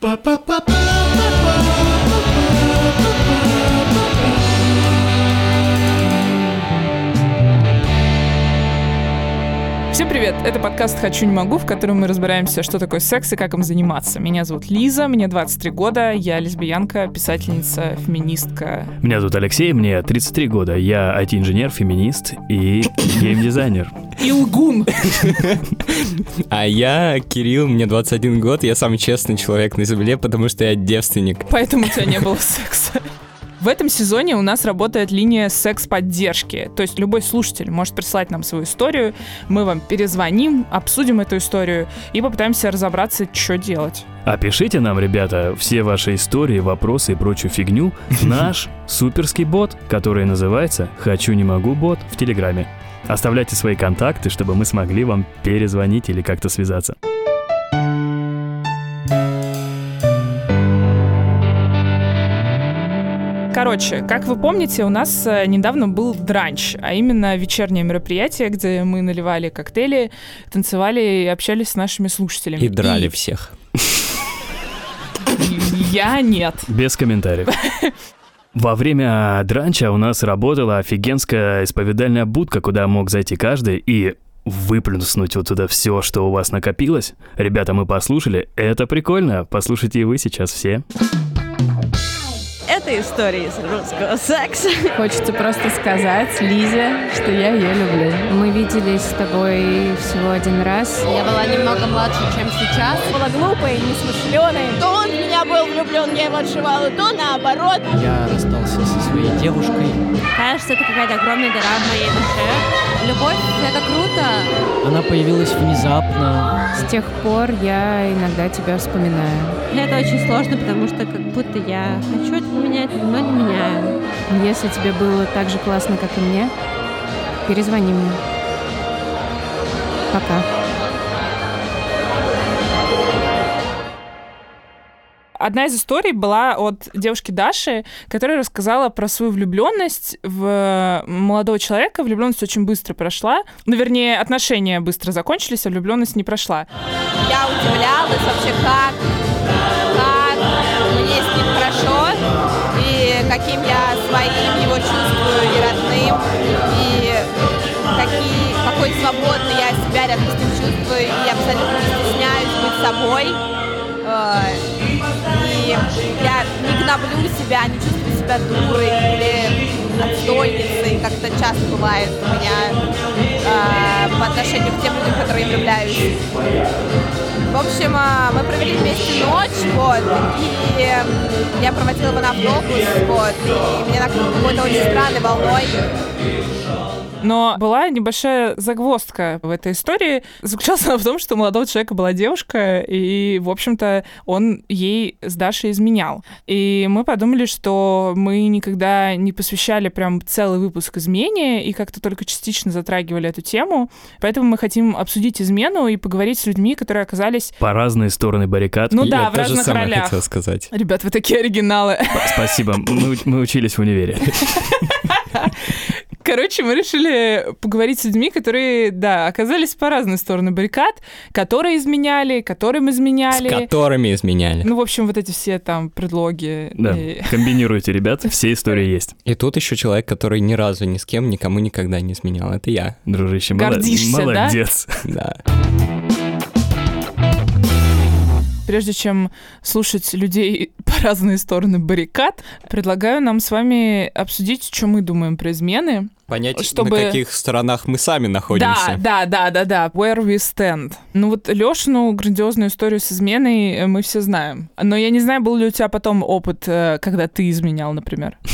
Всем привет! Это подкаст «Хочу, не могу», в котором мы разбираемся, что такое секс и как им заниматься. Меня зовут Лиза, мне 23 года, я лесбиянка, писательница, феминистка. Меня зовут Алексей, мне 33 года, я IT-инженер, феминист и геймдизайнер. И лгун! А я Кирилл, мне 21 год, я самый честный человек на земле, потому что я девственник. Поэтому у тебя не было секса. В этом сезоне у нас работает линия секс-поддержки. То есть любой слушатель может прислать нам свою историю, мы вам перезвоним, обсудим эту историю и попытаемся разобраться, что делать. А пишите нам, ребята, все ваши истории, вопросы и прочую фигню в наш суперский бот, который называется «Хочу, не могу» бот в Телеграме. Оставляйте свои контакты, чтобы мы смогли вам перезвонить или как-то связаться. Короче, как вы помните, у нас э, недавно был дранч, а именно вечернее мероприятие, где мы наливали коктейли, танцевали и общались с нашими слушателями. И драли всех. Я нет. Без комментариев. Во время дранча у нас работала офигенская исповедальная будка, куда мог зайти каждый и выплюснуть вот туда все, что у вас накопилось. Ребята, мы послушали, это прикольно, послушайте и вы сейчас все. Это история из русского секса. Хочется просто сказать Лизе, что я ее люблю. Мы виделись с тобой всего один раз. Я была немного младше, чем сейчас. Была глупая, несмышленая. То он в меня был влюблен, я его отшивала, то наоборот. Я расстался со своей девушкой. Кажется, это какая-то огромная дыра в моей душе. Любовь — это круто. Она появилась внезапно. С тех пор я иногда тебя вспоминаю. Это очень сложно, потому что как будто я хочу это поменять, но не меняю. Если тебе было так же классно, как и мне, перезвони мне. Пока. Одна из историй была от девушки Даши, которая рассказала про свою влюбленность в молодого человека. Влюбленность очень быстро прошла. Ну, вернее, отношения быстро закончились, а влюбленность не прошла. Я удивлялась вообще, как, как мне с ним хорошо, и каким я своим его чувствую и родным, и какие, какой свободно я себя рядом с ним чувствую, и абсолютно не стесняюсь быть собой. Я не гноблю себя, не чувствую себя дурой или отстойницей, как это часто бывает у меня э, по отношению к тем людям, которые я влюбляюсь. В общем, э, мы провели вместе ночь, вот, и я проводила его на автобус, вот, и меня накрыло какой-то очень странной волной. Но была небольшая загвоздка в этой истории. Заключалась она в том, что у молодого человека была девушка, и, в общем-то, он ей с Дашей изменял. И мы подумали, что мы никогда не посвящали прям целый выпуск измене, и как-то только частично затрагивали эту тему. Поэтому мы хотим обсудить измену и поговорить с людьми, которые оказались... По разные стороны баррикад. Ну да, я в разных самое ролях. хотел сказать. Ребят, вы такие оригиналы. Спасибо, мы, мы учились в универе. Короче, мы решили поговорить с людьми, которые, да, оказались по разные стороны баррикад, которые изменяли, которым С изменяли. которыми изменяли. Ну, в общем, вот эти все там предлоги. Да, И- комбинируйте, ребят, все истории есть. И тут еще человек, который ни разу ни с кем, никому никогда не изменял. Это я. Дружище, Гордишься, да? молодец. Да. Прежде чем слушать людей по разные стороны баррикад, предлагаю нам с вами обсудить, что мы думаем про измены. Понять, Чтобы- на каких сторонах мы сами Да, находимся. да, да, да, да. Where we stand. Ну вот Лешину грандиозную историю с изменой э, мы все знаем. Но я не знаю, был ли у тебя потом опыт, э, когда ты изменял, например.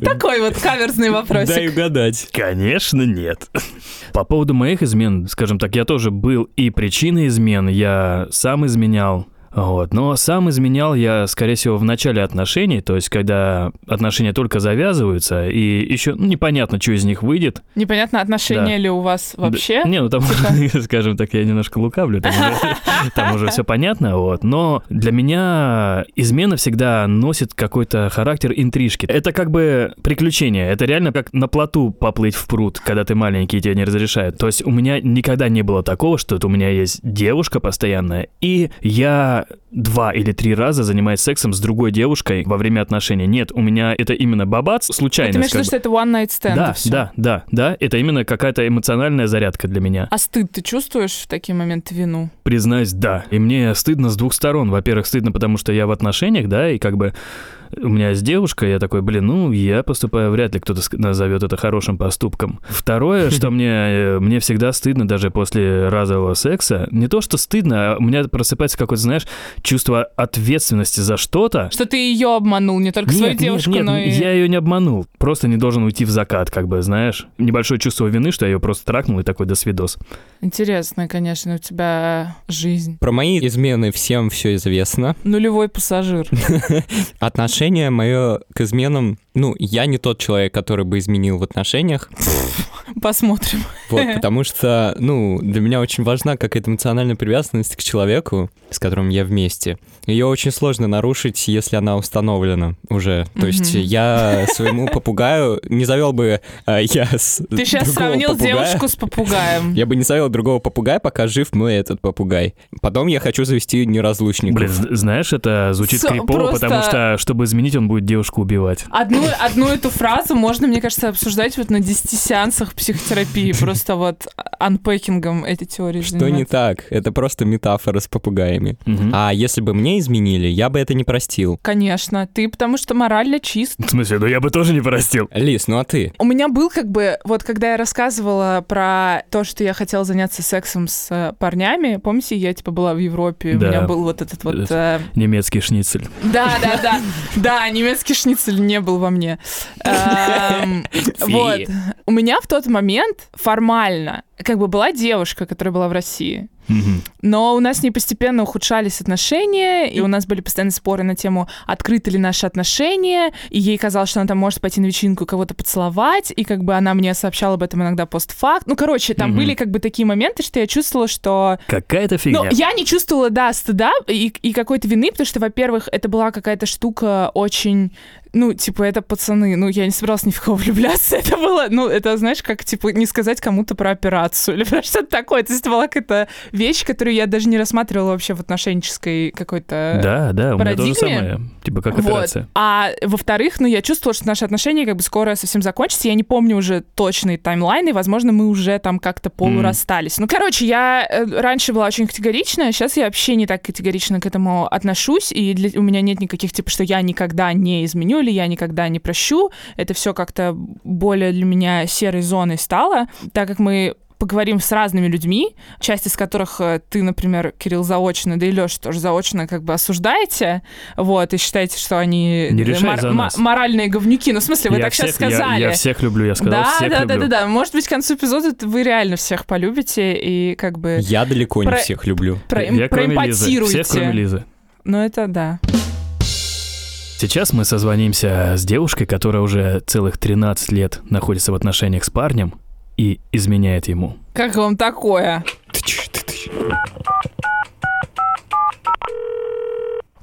Такой вот каверзный вопросик. Дай угадать. Конечно, нет. По поводу моих измен, скажем так, я тоже был и причиной измен, я сам изменял, Вот. Но сам изменял я, скорее всего, в начале отношений, то есть когда отношения только завязываются, и еще ну, непонятно, что из них выйдет. Непонятно, отношения Да. ли у вас вообще? Да, не, ну там, скажем так, я немножко лукавлю, там уже, там уже все понятно, вот. Но для меня измена всегда носит какой-то характер интрижки. Это как бы приключение, это реально как на плоту поплыть в пруд, когда ты маленький, и тебе не разрешают. То есть у меня никогда не было такого, что у меня есть девушка постоянная, и я два или три раза занимаюсь сексом с другой девушкой во время отношений. Нет, у меня это именно бабац, Ты случайность. имеешь в виду, что это one night stand? Да, да, да, да, это именно какая-то эмоциональная зарядка для меня. А стыд ты чувствуешь в такие моменты вину? Признаюсь, да. И мне стыдно с двух сторон. Во-первых, стыдно, потому что я в отношениях, да, и как бы у меня есть девушка, я такой, блин, ну, я поступаю, вряд ли кто-то назовет это хорошим поступком. Второе, что мне, э, мне всегда стыдно даже после разового секса. Не то, что стыдно, а у меня просыпается какое-то, знаешь, чувство ответственности за что-то. Что ты ее обманул, не только свою Нет, девушку, нет, но нет, и... я ее не обманул. Просто не должен уйти в закат, как бы, знаешь. Небольшое чувство вины, что я ее просто тракнул и такой, до свидос. Интересная, конечно, у тебя жизнь. Про мои измены всем все известно. Нулевой пассажир. Отношение мое к изменам... Ну, я не тот человек, который бы изменил в отношениях. Посмотрим. Вот, потому что, ну, для меня очень важна какая-то эмоциональная привязанность к человеку, с которым я вместе. Ее очень сложно нарушить, если она установлена уже. То есть я своему попугаю не завел бы а, я с Ты сейчас сравнил попугая. девушку с попугаем. Я бы не завел другого попугая, пока жив мой этот попугай. Потом я хочу завести неразлучников. Блин, знаешь, это звучит Со- крипово, просто- потому что, чтобы изменить, он будет девушку убивать. Одну, одну эту фразу можно, мне кажется, обсуждать вот на 10 сеансах психотерапии. Просто вот анпекингом эти теории Что не заниматься. так? Это просто метафора с попугаями. Мгм. А если бы мне изменили, я бы это не простил. Конечно, ты потому что морально чист. В смысле, ну я бы тоже не простил. Лис, ну а ты? У меня был как бы, вот когда я рассказывала про то, что я хотела заняться сексом с э, парнями, помните, я типа была в Европе, Да. у меня был вот этот вот... э, Немецкий шницель. Да, да, да. Да, немецкий шницель не был во мне. Эм, Вот. У меня в тот момент формально как бы была девушка, которая была в России. Но у нас с ней постепенно ухудшались отношения, и у нас были постоянные споры на тему, открыты ли наши отношения, и ей казалось, что она там может пойти на вечеринку кого-то поцеловать, и как бы она мне сообщала об этом иногда постфакт. Ну, короче, там Мгм. были как бы такие моменты, что я чувствовала, что Какая-то фигня. ну, я не чувствовала, да, стыда и, и какой-то вины, потому что, во-первых, это была какая-то штука очень... Ну, типа, это пацаны. Ну, я не собиралась ни в кого влюбляться. Это было, ну, это, знаешь, как, типа, не сказать кому-то про операцию или про что-то такое. То есть это была какая-то вещь, которую я даже не рассматривала вообще в отношенческой какой-то... Да, да, у меня то же парадигме. самое. Типа как Вот. операция. А во-вторых, ну, я чувствовала, что наши отношения как бы скоро совсем закончатся. Я не помню уже точные таймлайны. Возможно, мы уже там как-то полурасстались. Ну, короче, я э, раньше была очень категоричная, сейчас я вообще не так категорично к этому отношусь. И для- у меня нет никаких, типа, что я никогда не изменю или я никогда не прощу. Это все как-то более для меня серой зоной стало, так как мы поговорим с разными людьми, часть из которых э, ты, например, Кирилл, заочно, да и Леша тоже заочно как бы осуждаете, вот, и считаете, что они Не э, за нас. моральные говнюки. Ну, в смысле, вы я так сейчас всех, я- сказали. Я, всех люблю, я сказал, да, всех да, да, люблю. да, да. Может быть, к концу эпизода вы реально всех полюбите и как бы Я далеко не Про- всех люблю. про- Я кроме Лизы. Всех, кроме Лизы. Ну, это да. Сейчас мы созвонимся с девушкой, которая уже целых 13 лет находится в отношениях с парнем и изменяет ему. Как вам такое?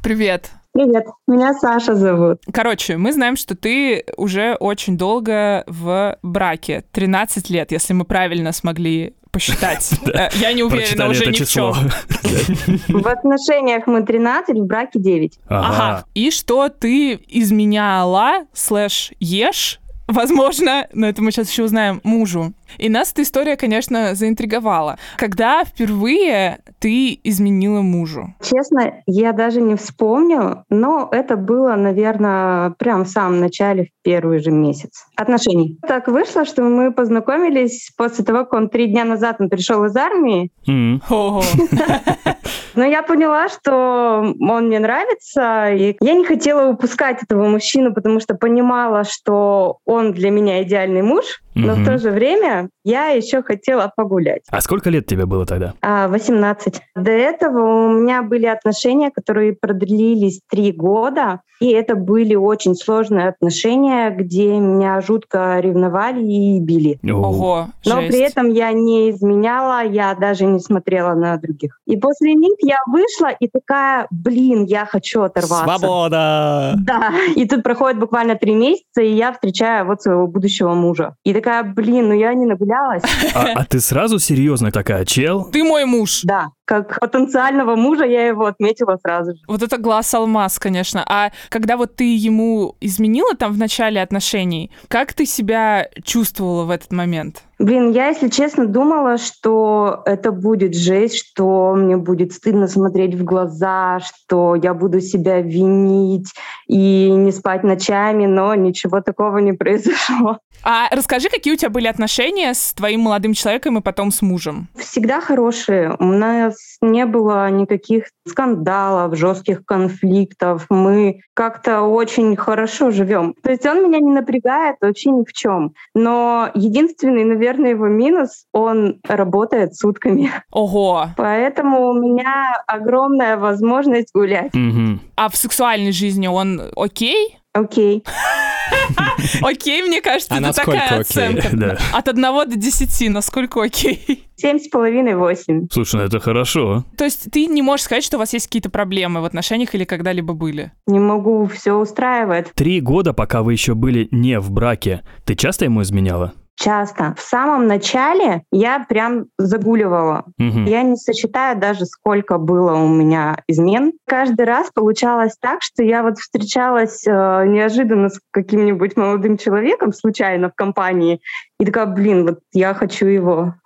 Привет. Привет, меня Саша зовут. Короче, мы знаем, что ты уже очень долго в браке. 13 лет, если мы правильно смогли посчитать. Э, Я не уверена уже ни в число. чем. В отношениях мы 13, в браке 9. Ага. Ага. И что ты изменяла, слэш, ешь, возможно, но это мы сейчас еще узнаем, мужу. И нас эта история, конечно, заинтриговала. Когда впервые ты изменила мужу? Честно, я даже не вспомню, но это было, наверное, прям в самом начале, в первый же месяц отношений. Так вышло, что мы познакомились после того, как он три дня назад он пришел из армии. Но я поняла, что он мне нравится, и я не хотела упускать этого мужчину, потому что понимала, что он для меня идеальный муж, но в Мгм. то же время я еще хотела погулять. А сколько лет тебе было тогда? А, 18. До этого у меня были отношения, которые продлились три года, и это были очень сложные отношения, где меня жутко ревновали и били. Ого, Но жесть. при этом я не изменяла, я даже не смотрела на других. И после них я вышла и такая, блин, я хочу оторваться. Свобода! Да, и тут проходит буквально три месяца, и я встречаю вот своего будущего мужа. И такая, блин, ну я не нагулялась. А, а ты сразу серьезно такая, чел? Ты мой муж. Да, как потенциального мужа я его отметила сразу же. Вот это глаз алмаз, конечно. А когда вот ты ему изменила там в начале отношений, как ты себя чувствовала в этот момент? Блин, я, если честно, думала, что это будет жесть, что мне будет стыдно смотреть в глаза, что я буду себя винить и не спать ночами, но ничего такого не произошло. А расскажи, какие у тебя были отношения с твоим молодым человеком и потом с мужем? Всегда хорошие. У нас не было никаких скандалов, жестких конфликтов. Мы как-то очень хорошо живем. То есть он меня не напрягает вообще ни в чем. Но единственный, наверное, его минус, он работает сутками. Ого. Поэтому у меня огромная возможность гулять. Мгм. А в сексуальной жизни он окей? Окей. Окей, мне кажется, А это такая окей? оценка. Да. От одного до десяти, насколько окей? Семь с половиной, восемь. Слушай, ну это хорошо. То есть ты не можешь сказать, что у вас есть какие-то проблемы в отношениях или когда-либо были? Не могу, все устраивает. Три года, пока вы еще были не в браке, ты часто ему изменяла? Часто. В самом начале я прям загуливала. Мгм. Я не сосчитаю даже, сколько было у меня измен. Каждый раз получалось так, что я вот встречалась э, неожиданно с каким-нибудь молодым человеком случайно в компании и такая, блин, вот я хочу его.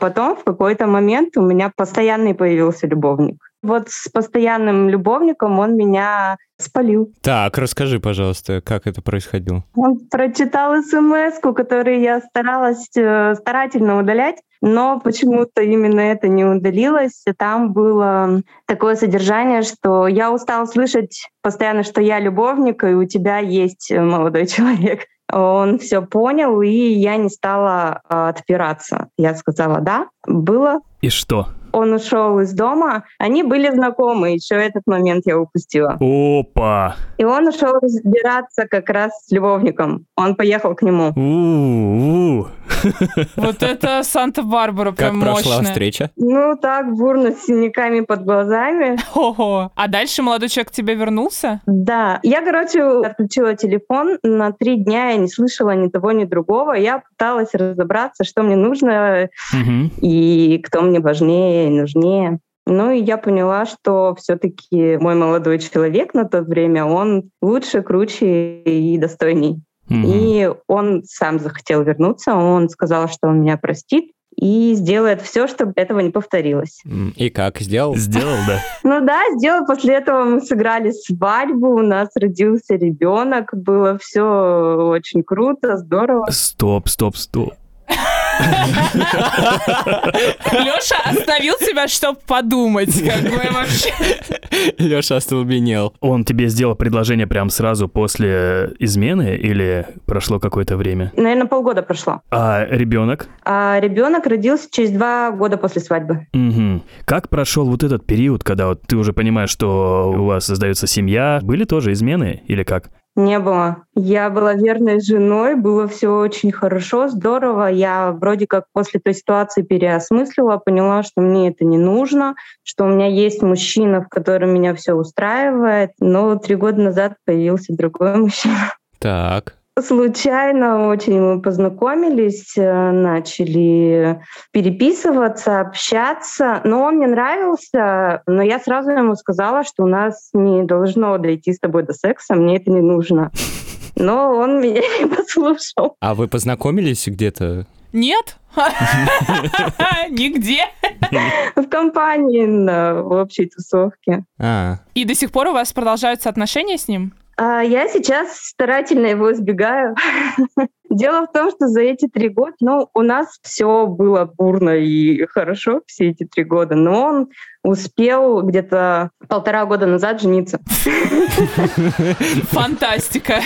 Потом в какой-то момент у меня постоянный появился любовник. Вот с постоянным любовником он меня спалил. Так, расскажи, пожалуйста, как это происходило. Он прочитал смс которую я старалась э, старательно удалять, но почему-то именно это не удалилось. Там было такое содержание, что я устал слышать постоянно, что я любовник, и у тебя есть э, молодой человек. Он все понял, и я не стала э, отпираться. Я сказала «да». Было. И что? Он ушел из дома. Они были знакомы, еще этот момент я упустила. Опа! И он ушел разбираться как раз с любовником. Он поехал к нему. У-у-у. Вот это Санта-Барбара Как прям прошла мощная. встреча? Ну, так, бурно, с синяками под глазами. Ого. А дальше молодой человек к тебе вернулся? Да. Я, короче, отключила телефон. На три дня я не слышала ни того, ни другого. Я пыталась разобраться, что мне нужно Мгм. и кто мне важнее и нужнее. Ну и я поняла, что все-таки мой молодой человек на то время, он лучше, круче и достойней. Мгм. И он сам захотел вернуться, он сказал, что он меня простит и сделает все, чтобы этого не повторилось. И как, сделал? Сделал, да? Ну да, сделал. После этого мы сыграли свадьбу, у нас родился ребенок, было все очень круто, здорово. Стоп, стоп, стоп. Леша остановил тебя, чтобы подумать, как бы вообще. Леша остолбенел. Он тебе сделал предложение прям сразу после измены или прошло какое-то время? Наверное, полгода прошло. А ребенок? А ребенок родился через два года после свадьбы. Мгм. Как прошел вот этот период, когда вот ты уже понимаешь, что у вас создается семья? Были тоже измены или как? Не было. Я была верной женой, было все очень хорошо, здорово. Я вроде как после той ситуации переосмыслила, поняла, что мне это не нужно, что у меня есть мужчина, в котором меня все устраивает. Но три года назад появился другой мужчина. Так. Случайно очень мы познакомились, э, начали переписываться, общаться. Но он мне нравился, но я сразу ему сказала, что у нас не должно дойти с тобой до секса, мне это не нужно. Но он меня не послушал. А вы познакомились где-то? Нет? Нигде. В компании на общей тусовке. А, И до сих пор у вас продолжаются отношения с ним? А я сейчас старательно его избегаю. Дело в том, что за эти три года, ну, у нас все было бурно и хорошо все эти три года, но он успел где-то полтора года назад жениться. Фантастика.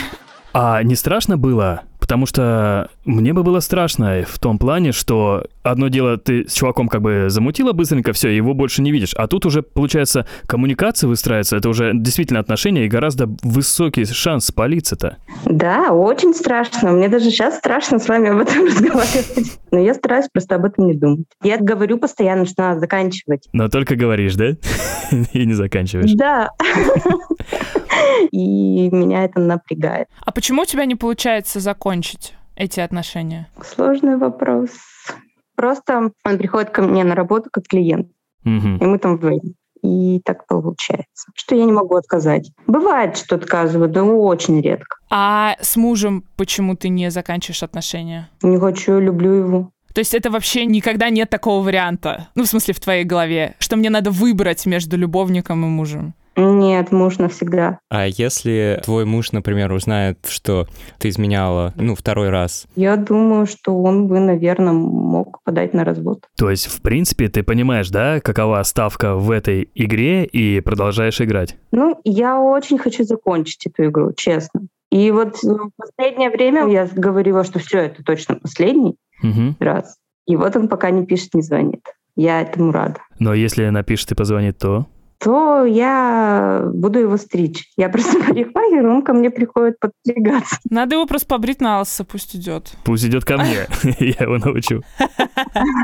А не страшно было Потому что мне бы было страшно в том плане, что одно дело, ты с чуваком как бы замутила быстренько все, его больше не видишь. А тут уже, получается, коммуникация выстраивается, это уже действительно отношения и гораздо высокий шанс спалиться-то. Да, очень страшно. Мне даже сейчас страшно с вами об этом разговаривать. Но я стараюсь просто об этом не думать. Я говорю постоянно, что надо заканчивать. Но только говоришь, да? И не заканчиваешь. Да. И меня это напрягает. А почему у тебя не получается закончить эти отношения? Сложный вопрос. Просто он приходит ко мне на работу как клиент, Мгм. и мы там вдвоем. И так получается, что я не могу отказать. Бывает, что отказываю, но очень редко. А с мужем почему ты не заканчиваешь отношения? Не хочу, люблю его. То есть это вообще никогда нет такого варианта, ну, в смысле, в твоей голове, что мне надо выбрать между любовником и мужем. Нет, муж навсегда. А если твой муж, например, узнает, что ты изменяла, ну, второй раз, Я думаю, что он бы, наверное, мог подать на развод. То есть, в принципе, ты понимаешь, да, какова ставка в этой игре и продолжаешь играть? Ну, я очень хочу закончить эту игру, честно. И вот в последнее время я говорила, что все, это точно последний Мгм. раз. И вот он пока не пишет, не звонит. Я этому рада. Но если напишет и позвонит, то... То я буду его стричь. Я просто парикмахер, он ко мне приходит подстригаться. Надо его просто побрить на лысо, пусть идет. Пусть идет ко мне, я его научу.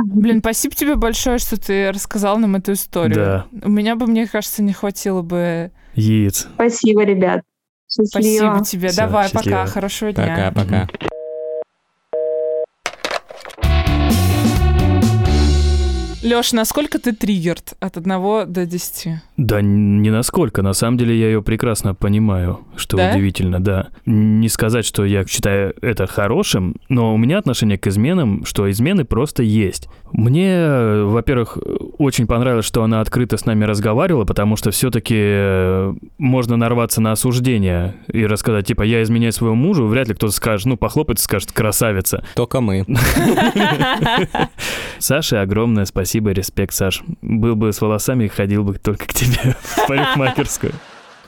Блин, спасибо тебе большое, что ты рассказал нам эту историю. Да. У меня бы, мне кажется, не хватило бы... Яиц. Спасибо, ребят. Счастливо. Спасибо тебе. Давай, счастливо. пока, хорошего дня. пока-пока. Леш, насколько ты триггерд от 1 до 10? Да не насколько, на самом деле я ее прекрасно понимаю, что Да? удивительно, да. Не сказать, что я считаю это хорошим, но у меня отношение к изменам, что измены просто есть. Мне, э, во-первых, очень понравилось, что она открыто с нами разговаривала, потому что все-таки можно нарваться на осуждение и рассказать, типа, я изменяю своему мужу, вряд ли кто-то скажет, ну, похлопает и скажет, красавица. Только мы. Саше огромное спасибо, респект, Саш. Был бы с волосами, ходил бы только к тебе в парикмахерскую.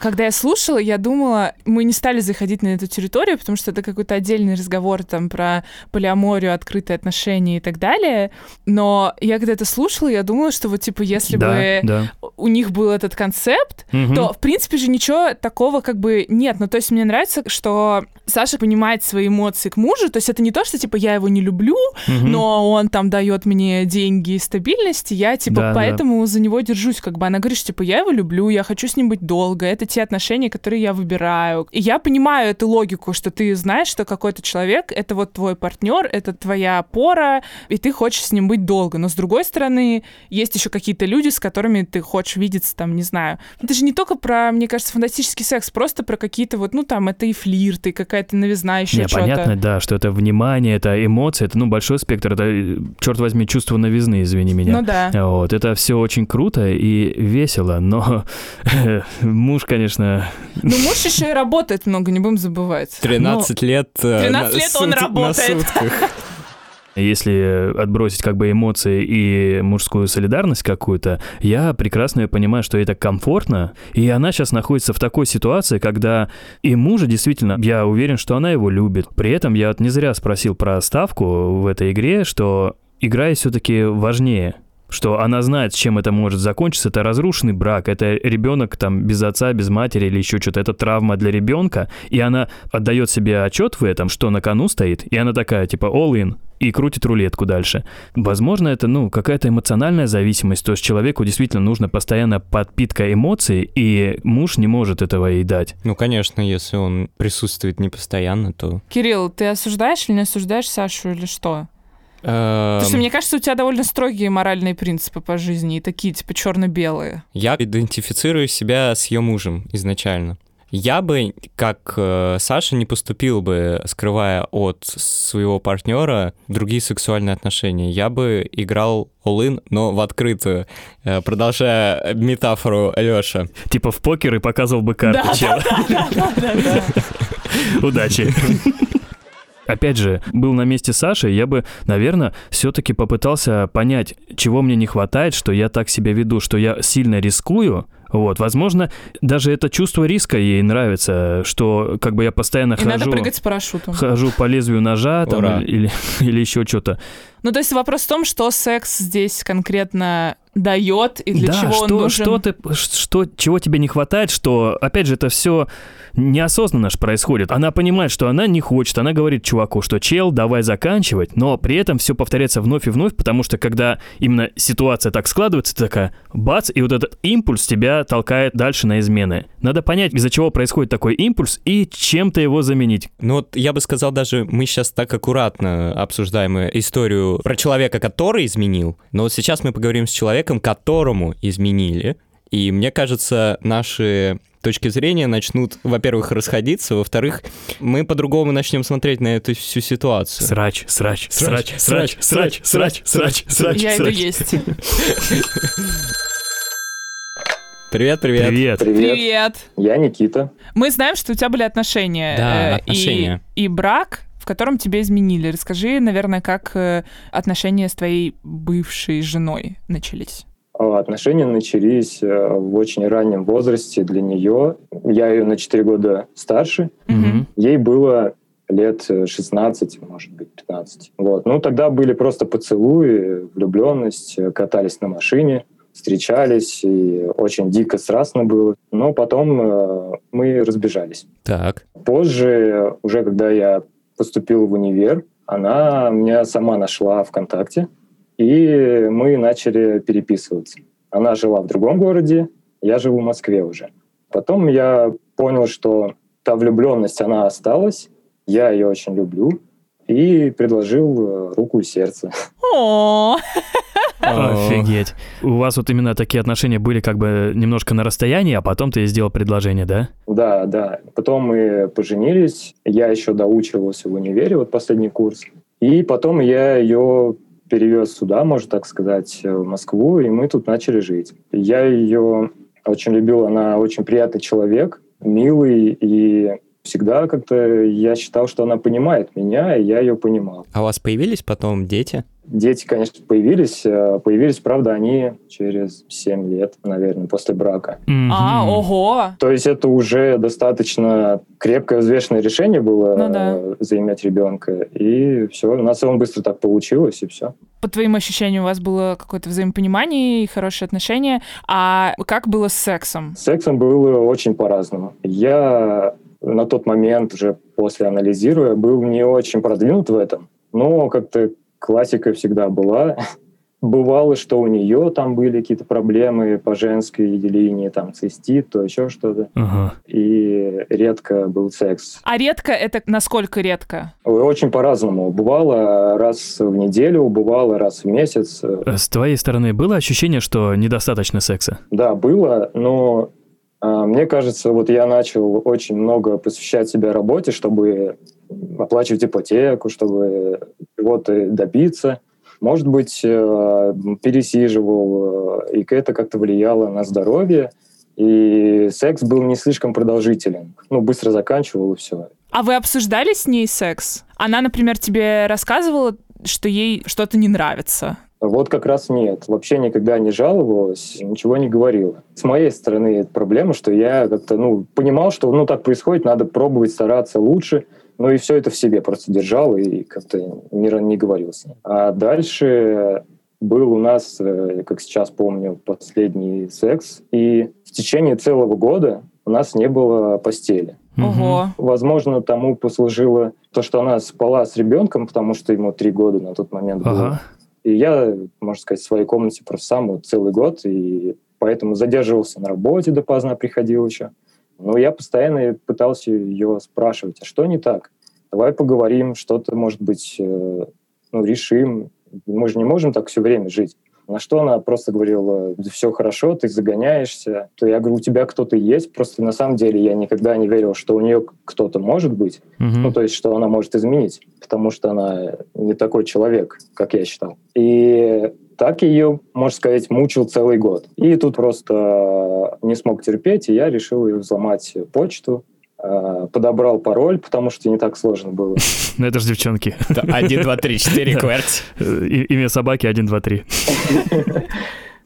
Когда я слушала, я думала, мы не стали заходить на эту территорию, потому что это какой-то отдельный разговор там про полиаморию, открытые отношения и так далее. Но я когда это слушала, я думала, что вот типа если Да, бы да. у них был этот концепт, Мгм. то в принципе же ничего такого как бы нет. Ну то есть мне нравится, что Саша понимает свои эмоции к мужу. То есть это не то, что типа я его не люблю, Мгм. но он там дает мне деньги и стабильность, и я типа Да, да. поэтому за него держусь, как бы она говорит, что типа я его люблю, я хочу с ним быть долго, это те отношения, которые я выбираю. И я понимаю эту логику, что ты знаешь, что какой-то человек это вот твой партнер, это твоя опора, и ты хочешь с ним быть долго. Но с другой стороны, есть еще какие-то люди, с которыми ты хочешь видеться, там, не знаю. Это же не только про, мне кажется, фантастический секс, просто про какие-то вот, ну там, это и флирт, и какая-то новизна, еще Не, что-то. понятно, да, что это внимание, это эмоции, это, ну, большой спектр, это, черт возьми, чувство новизны, извини меня. Ну да. Вот, это все очень круто и весело, но муж, конечно, Ну, муж еще и работает много, не будем забывать. 13 лет... э, 13 на лет он на работает. сутках. если отбросить как бы эмоции и мужскую солидарность какую-то, я прекрасно понимаю, что это комфортно, и она сейчас находится в такой ситуации, когда и мужа действительно, я уверен, что она его любит. При этом я вот не зря спросил про ставку в этой игре, что игра все-таки важнее что она знает, с чем это может закончиться. Это разрушенный брак, это ребенок там без отца, без матери или еще что-то. Это травма для ребенка, и она отдает себе отчет в этом, что на кону стоит, и она такая типа all in и крутит рулетку дальше. Возможно, это ну какая-то эмоциональная зависимость, то есть человеку действительно нужно постоянно подпитка эмоций, и муж не может этого ей дать. Ну, конечно, если он присутствует не постоянно, то... Кирилл, ты осуждаешь или не осуждаешь Сашу или что? Что эм, мне кажется, у тебя довольно строгие моральные принципы по жизни и такие, типа, черно-белые. Я идентифицирую себя с ее мужем изначально. Я бы, как э, Саша, не поступил бы, скрывая от своего партнера другие сексуальные отношения. Я бы играл all-in, но в открытую, Э, продолжая метафору Лёша. Типа в покер и показывал бы карты Да, чела. Удачи. Опять же, был на месте Саши, я бы, наверное, все-таки попытался понять, чего мне не хватает, что я так себя веду, что я сильно рискую Вот, возможно, даже это чувство риска ей нравится, что как бы я постоянно И хожу... надо прыгать с парашютом. Хожу по лезвию ножа там, Ура. или, или еще что-то. Ну, то есть вопрос в том, что секс здесь конкретно дает и для да, чего что, он нужен. что ты, что, чего тебе не хватает, что, опять же, это все неосознанно ж происходит. Она понимает, что она не хочет, она говорит чуваку, что чел, давай заканчивать, но при этом все повторяется вновь и вновь, потому что когда именно ситуация так складывается, ты такая, бац, и вот этот импульс тебя толкает дальше на измены. Надо понять, из-за чего происходит такой импульс и чем-то его заменить. Ну вот я бы сказал даже, мы сейчас так аккуратно обсуждаем э, историю про человека, который изменил, но вот сейчас мы поговорим с человеком, которому изменили, и мне кажется, наши точки зрения начнут, во-первых, расходиться, во-вторых, мы по-другому начнем смотреть на эту всю ситуацию. Срач, срач, срач, срач, срач, срач, срач, срач, Я иду есть. Привет, привет. Привет. Привет. Я Никита. Мы знаем, что у тебя были отношения. Да, э, отношения. И, и брак, в котором тебе изменили. Расскажи, наверное, как э, отношения с твоей бывшей женой начались. А, Отношения начались э, в очень раннем возрасте для нее. Я ее на 4 года старше. Мгм. Ей было лет э, 16, может быть, 15. Вот. Ну, тогда были просто поцелуи, влюбленность, э, катались на машине, встречались, и очень дико страстно было. Но потом э, мы разбежались. Так. Позже, уже когда я поступил в универ, она меня сама нашла ВКонтакте, и мы начали переписываться. Она жила в другом городе, я живу в Москве уже. Потом я понял, что та влюбленность, она осталась, я ее очень люблю, и предложил э, руку и сердце. Офигеть. У вас вот именно такие отношения были как бы немножко на расстоянии, а потом ты сделал предложение, да? Да, да. Потом мы поженились. Я еще доучивался в универе, вот последний курс. И потом я ее перевез сюда, можно так сказать, в Москву, и мы тут начали жить. Я ее очень любил, она очень приятный человек, милый, и всегда как-то я считал, что она понимает меня, и я ее понимал. А у вас появились потом дети? Дети, конечно, появились. э, Появились, правда, они через 7 лет, наверное, после брака. а, Мгм. ого. То есть это уже достаточно крепкое, взвешенное решение было Ну да. э, заиметь ребенка. И все, у нас он быстро так получилось, и все. По твоим ощущениям, у вас было какое-то взаимопонимание и хорошие отношения. А как было с сексом? С сексом было очень по-разному. Я на тот момент, уже после анализируя, был не очень продвинут в этом, но как-то классика всегда была. Бывало, что у нее там были какие-то проблемы по женской линии, там цистит, то еще что-то. Ага. И редко был секс. А редко это насколько редко? Очень по-разному. Бывало раз в неделю, бывало раз в месяц. С твоей стороны было ощущение, что недостаточно секса? Да, было, но мне кажется, вот я начал очень много посвящать себя работе, чтобы оплачивать ипотеку, чтобы чего-то добиться. Может быть, э, пересиживал, э, и это как-то влияло на здоровье. И секс был не слишком продолжителен. Ну, быстро заканчивал, и все. А вы обсуждали с ней секс? Она, например, тебе рассказывала, что ей что-то не нравится? Вот как раз нет. Вообще никогда не жаловалась, ничего не говорила. С моей стороны это проблема, что я как-то ну, понимал, что ну, так происходит, надо пробовать, стараться лучше. Ну и все это в себе просто держал и как-то не, не говорил с ней. А дальше был у нас, э, как сейчас помню, последний секс. И в течение целого года у нас не было постели. Ого. Возможно, тому послужило то, что она спала с ребенком, потому что ему три года на тот момент было. Ага. И я, можно сказать, в своей комнате просто сам вот целый год, и поэтому задерживался на работе, допоздна приходил еще. Но я постоянно пытался ее спрашивать, а что не так? Давай поговорим, что-то, может быть, э, ну, решим. Мы же не можем так все время жить. На что она просто говорила, все хорошо, ты загоняешься. То я говорю, у тебя кто-то есть. Просто на самом деле я никогда не верил, что у нее кто-то может быть. Мгм. Ну, то есть, что она может изменить, потому что она не такой человек, как я считал. И так ее, можно сказать, мучил целый год. И тут просто не смог терпеть, и я решил ее взломать почту, подобрал пароль, потому что не так сложно было. Ну это же девчонки. Один, два, три, четыре, кверти. Э, и- Имя собаки 1, 2, 3.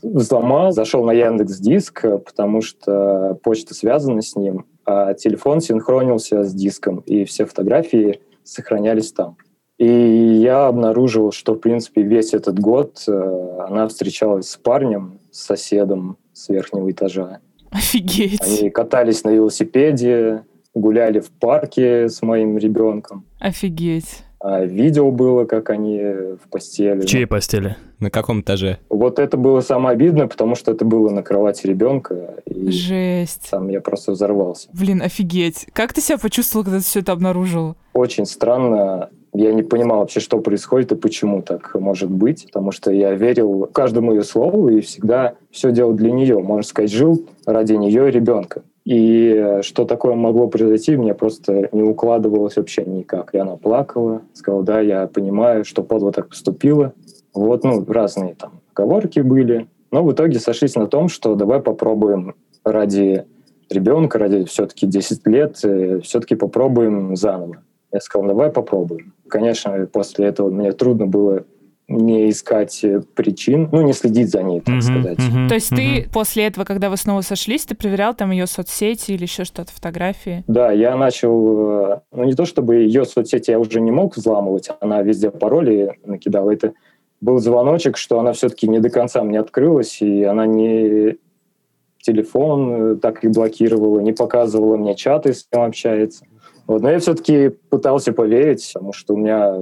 взломал, зашел на Яндекс Диск, потому что почта связана с ним, а телефон синхронился с диском, и все фотографии сохранялись там. И я обнаружил, что, в принципе, весь этот год э, она встречалась с парнем, с соседом с верхнего этажа. Офигеть. Они катались на велосипеде, гуляли в парке с моим ребенком. Офигеть. А видео было, как они в постели. В чьей постели? На каком этаже? Вот это было самое обидное, потому что это было на кровати ребенка. И Жесть. там я просто взорвался. Блин, офигеть. Как ты себя почувствовал, когда ты все это обнаружил? Очень странно. Я не понимал вообще, что происходит и почему так может быть, потому что я верил каждому ее слову и всегда все делал для нее. Можно сказать, жил ради нее и ребенка. И что такое могло произойти, мне просто не укладывалось вообще никак. И она плакала, сказала, да, я понимаю, что подла так поступила. Вот, ну, разные там оговорки были. Но в итоге сошлись на том, что давай попробуем ради ребенка, ради все-таки 10 лет, э, все-таки попробуем заново. Я сказал, давай попробуем. Конечно, после этого мне трудно было не искать э, причин, ну, не следить за ней, так Мгм, сказать. мгм, То есть мгм. ты после этого, когда вы снова сошлись, ты проверял там ее соцсети или еще что-то, фотографии? Да, я начал, э, ну не то чтобы ее соцсети я уже не мог взламывать, она везде пароли накидала. Это был звоночек, что она все-таки не до конца мне открылась, и она не телефон э, так и блокировала, не показывала мне чаты, с кем общается. Вот. Но я все-таки пытался поверить, потому что у меня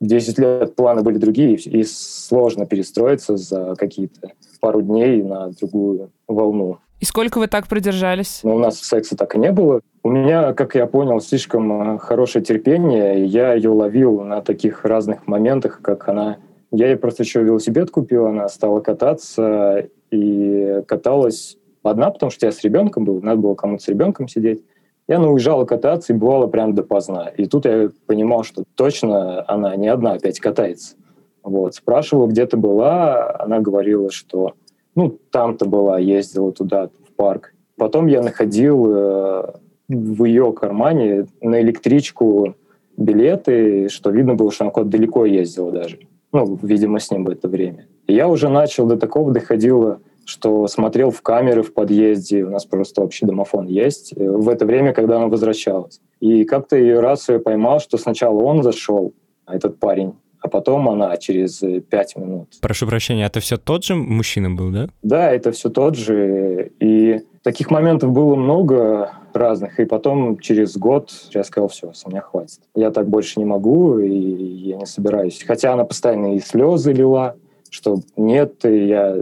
10 лет планы были другие, и сложно перестроиться за какие-то пару дней на другую волну. И сколько вы так продержались? Но у нас секса так и не было. У меня, как я понял, слишком э, хорошее терпение, я ее ловил на таких разных моментах, как она... Я ей просто еще велосипед купил, она стала кататься, и каталась одна, потому что я с ребенком был, надо было кому-то с ребенком сидеть. И она кататься, и бывало прям допоздна. И тут я понимал, что точно она не одна опять катается. Вот. Спрашивала, где ты была, она говорила, что ну, там-то была, ездила туда, в парк. Потом я находил э, в ее кармане на электричку билеты, что видно было, что она куда-то далеко ездила даже. Ну, видимо, с ним в это время. И я уже начал до такого доходило, что смотрел в камеры в подъезде, у нас просто общий домофон есть, э, в это время, когда она возвращалась. И как-то ее раз я поймал, что сначала он зашел, этот парень, а потом она через э, пять минут. Прошу прощения, это все тот же мужчина был, да? Да, это все тот же. И таких моментов было много разных. И потом через год я сказал, все, с меня хватит. Я так больше не могу, и я не собираюсь. Хотя она постоянно и слезы лила, что нет, я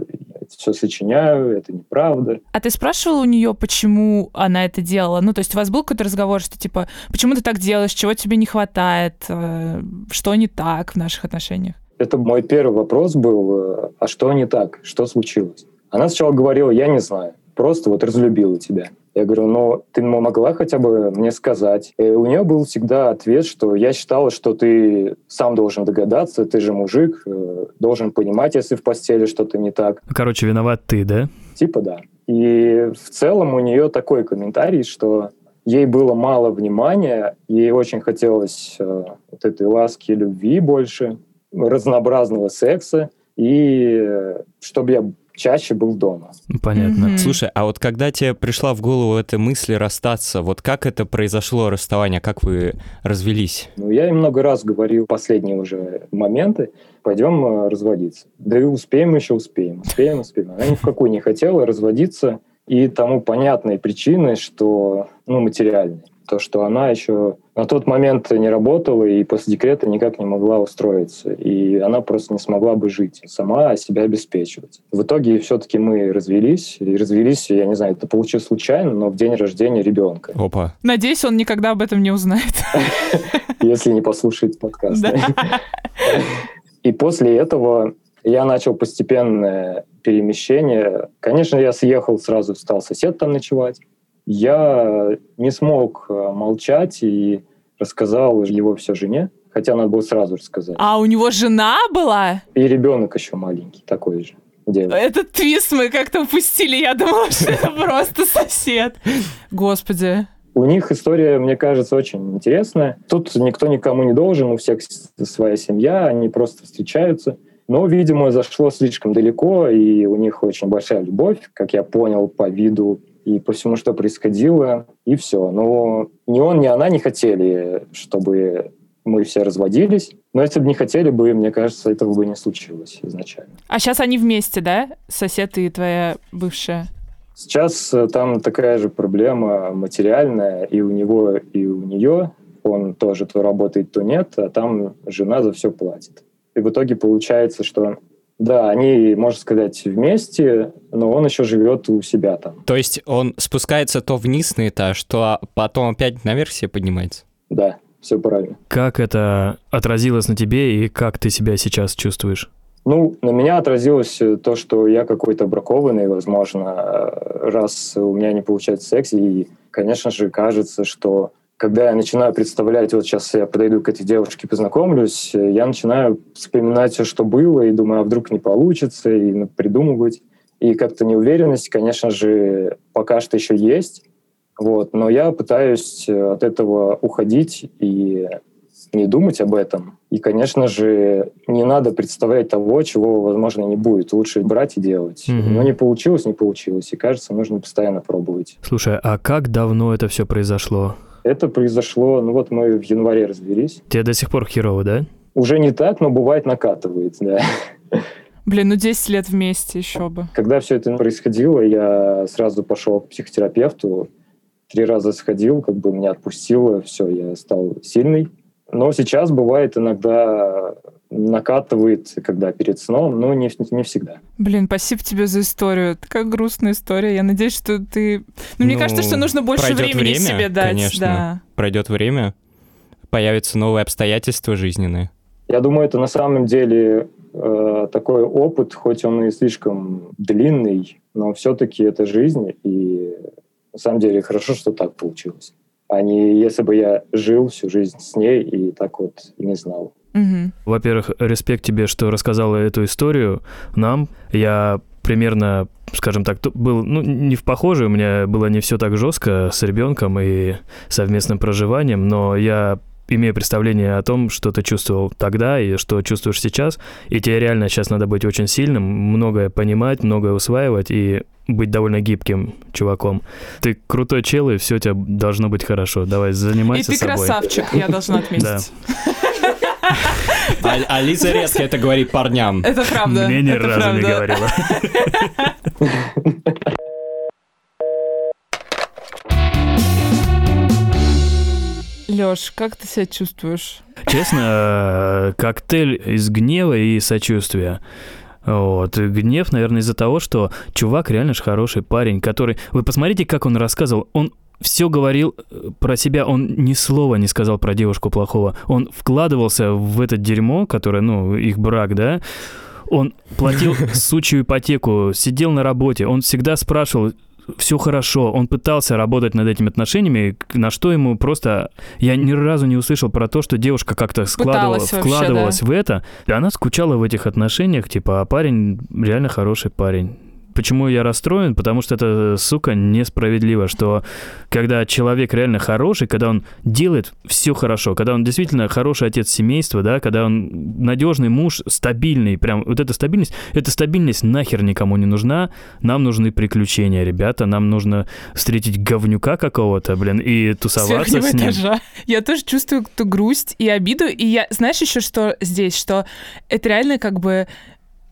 все сочиняю, это неправда. А ты спрашивал у нее, почему она это делала? Ну, то есть у вас был какой-то разговор, что типа, почему ты так делаешь, чего тебе не хватает, э, что не так в наших отношениях? Это мой первый вопрос был, э, а что не так, что случилось? Она сначала говорила, я не знаю, просто вот разлюбила тебя. Я говорю, ну, ты могла хотя бы мне сказать. И у нее был всегда ответ, что я считала, что ты сам должен догадаться, ты же мужик, э, должен понимать, если в постели что-то не так. Короче, виноват ты, да? Типа да. И в целом у нее такой комментарий, что ей было мало внимания, ей очень хотелось э, вот этой ласки, любви больше, разнообразного секса, и э, чтобы я чаще был дома. Понятно. Мгм. Слушай, а вот когда тебе пришла в голову эта мысль расстаться, вот как это произошло, расставание, как вы развелись? Ну, я ей много раз говорил последние уже моменты, пойдем э, разводиться. Да и успеем еще, успеем, успеем, успеем. Она ни в какую не хотела разводиться, и тому понятной причиной, что, ну, материальной. То, что она еще на тот момент не работала и после декрета никак не могла устроиться. И она просто не смогла бы жить, сама себя обеспечивать. В итоге все-таки мы развелись. И развелись, я не знаю, это получилось случайно, но в день рождения ребенка. Опа. Надеюсь, он никогда об этом не узнает. Если не послушает подкаст. И после этого я начал постепенное перемещение. Конечно, я съехал сразу, стал сосед там ночевать. Я не смог э, молчать и рассказал его все жене, хотя надо было сразу рассказать. А у него жена была? И ребенок еще маленький, такой же. девочка. Этот твист мы как-то упустили. Я думала, что это просто сосед. Господи. У них история, мне кажется, очень интересная. Тут никто никому не должен, у всех своя семья, они просто встречаются. Но, видимо, зашло слишком далеко, и у них очень большая любовь, как я понял по виду и по всему, что происходило, и все. Но ни он, ни она не хотели, чтобы мы все разводились. Но если бы не хотели бы, мне кажется, этого бы не случилось изначально. А сейчас они вместе, да? Сосед и твоя бывшая? Сейчас э, там такая же проблема материальная и у него, и у нее. Он тоже то работает, то нет, а там жена за все платит. И в итоге получается, что да, они, можно сказать, вместе, но он еще живет у себя там. То есть он спускается то вниз на этаж, то потом опять наверх себе поднимается? Да, все правильно. Как это отразилось на тебе и как ты себя сейчас чувствуешь? Ну, на меня отразилось то, что я какой-то бракованный, возможно, раз у меня не получается секс, и, конечно же, кажется, что когда я начинаю представлять, вот сейчас я подойду к этой девушке, познакомлюсь, я начинаю вспоминать все, что было, и думаю, а вдруг не получится, и придумывать. И как-то неуверенность, конечно же, пока что еще есть. Вот, но я пытаюсь от этого уходить и не думать об этом. И, конечно же, не надо представлять того, чего, возможно, не будет. Лучше брать и делать. Mm-hmm. Но не получилось, не получилось. И, кажется, нужно постоянно пробовать. Слушай, а как давно это все произошло? Это произошло, ну вот мы в январе разберись. Тебе до сих пор херово, да? Уже не так, но бывает накатывает, да. Блин, ну 10 лет вместе еще бы. Когда все это происходило, я сразу пошел к психотерапевту, три раза сходил, как бы меня отпустило, все, я стал сильный. Но сейчас бывает иногда накатывает, когда перед сном, но не, не всегда. Блин, спасибо тебе за историю. Такая грустная история. Я надеюсь, что ты... Ну, мне ну, кажется, что нужно больше времени время, себе дать. Конечно. Да. Пройдет время, появятся новые обстоятельства жизненные. Я думаю, это на самом деле э, такой опыт, хоть он и слишком длинный, но все-таки это жизнь, и на самом деле хорошо, что так получилось а не если бы я жил всю жизнь с ней и так вот не знал. Угу. Во-первых, респект тебе, что рассказала эту историю нам. Я примерно, скажем так, был, ну, не в похожей, у меня было не все так жестко с ребенком и совместным проживанием, но я имею представление о том, что ты чувствовал тогда и что чувствуешь сейчас, и тебе реально сейчас надо быть очень сильным, многое понимать, многое усваивать и быть довольно гибким чуваком. Ты крутой чел, и все у тебя должно быть хорошо. Давай, занимайся собой. И ты красавчик, я должна отметить. А, а Лиза резко это говорит парням. Это правда. Мне ни разу не говорила. Лёш, как ты себя чувствуешь? Честно, коктейль из гнева и сочувствия. Вот. Гнев, наверное, из-за того, что чувак реально же хороший парень, который... Вы посмотрите, как он рассказывал. Он все говорил э, про себя, он ни слова не сказал про девушку плохого. Он вкладывался в это дерьмо, которое, ну, их брак, да, он платил сучью ипотеку, сидел на работе, он всегда спрашивал, все хорошо, он пытался работать над этими отношениями, на что ему просто... Я ни разу не услышал про то, что девушка как-то складывала, вообще, вкладывалась да. в это, и она скучала в этих отношениях, типа, а парень реально хороший парень почему я расстроен? Потому что это, сука, несправедливо, что когда человек реально хороший, когда он делает все хорошо, когда он действительно хороший отец семейства, да, когда он надежный муж, стабильный, прям вот эта стабильность, эта стабильность нахер никому не нужна, нам нужны приключения, ребята, нам нужно встретить говнюка какого-то, блин, и тусоваться с ним. Этажа. Я тоже чувствую эту грусть и обиду, и я, знаешь еще, что здесь, что это реально как бы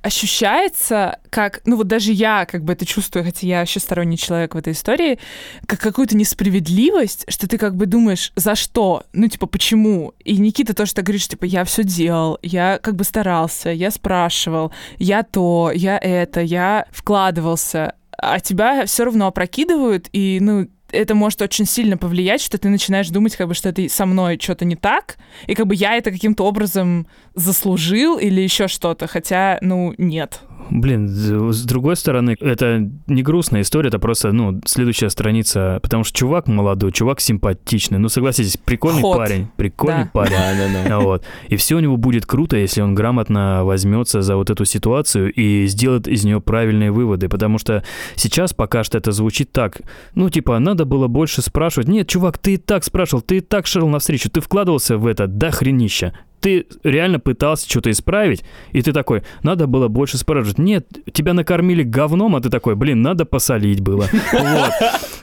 ощущается как, ну вот даже я как бы это чувствую, хотя я вообще сторонний человек в этой истории, как какую-то несправедливость, что ты как бы думаешь, за что? Ну типа, почему? И Никита тоже так говорит, что типа, я все делал, я как бы старался, я спрашивал, я то, я это, я вкладывался, а тебя все равно опрокидывают, и, ну, это может очень сильно повлиять, что ты начинаешь думать, как бы, что это со мной что-то не так, и как бы я это каким-то образом заслужил или еще что-то, хотя, ну, нет. Блин, с другой стороны, это не грустная история, это просто, ну, следующая страница, потому что чувак молодой, чувак симпатичный, ну, согласитесь, прикольный Ход. парень, прикольный да. парень. Да, да, да. Вот. И все у него будет круто, если он грамотно возьмется за вот эту ситуацию и сделает из нее правильные выводы, потому что сейчас пока что это звучит так, ну, типа, надо было больше спрашивать. Нет, чувак, ты и так спрашивал, ты и так шел навстречу, ты вкладывался в это до хренища ты реально пытался что-то исправить, и ты такой, надо было больше спрашивать. Нет, тебя накормили говном, а ты такой, блин, надо посолить было. Вот.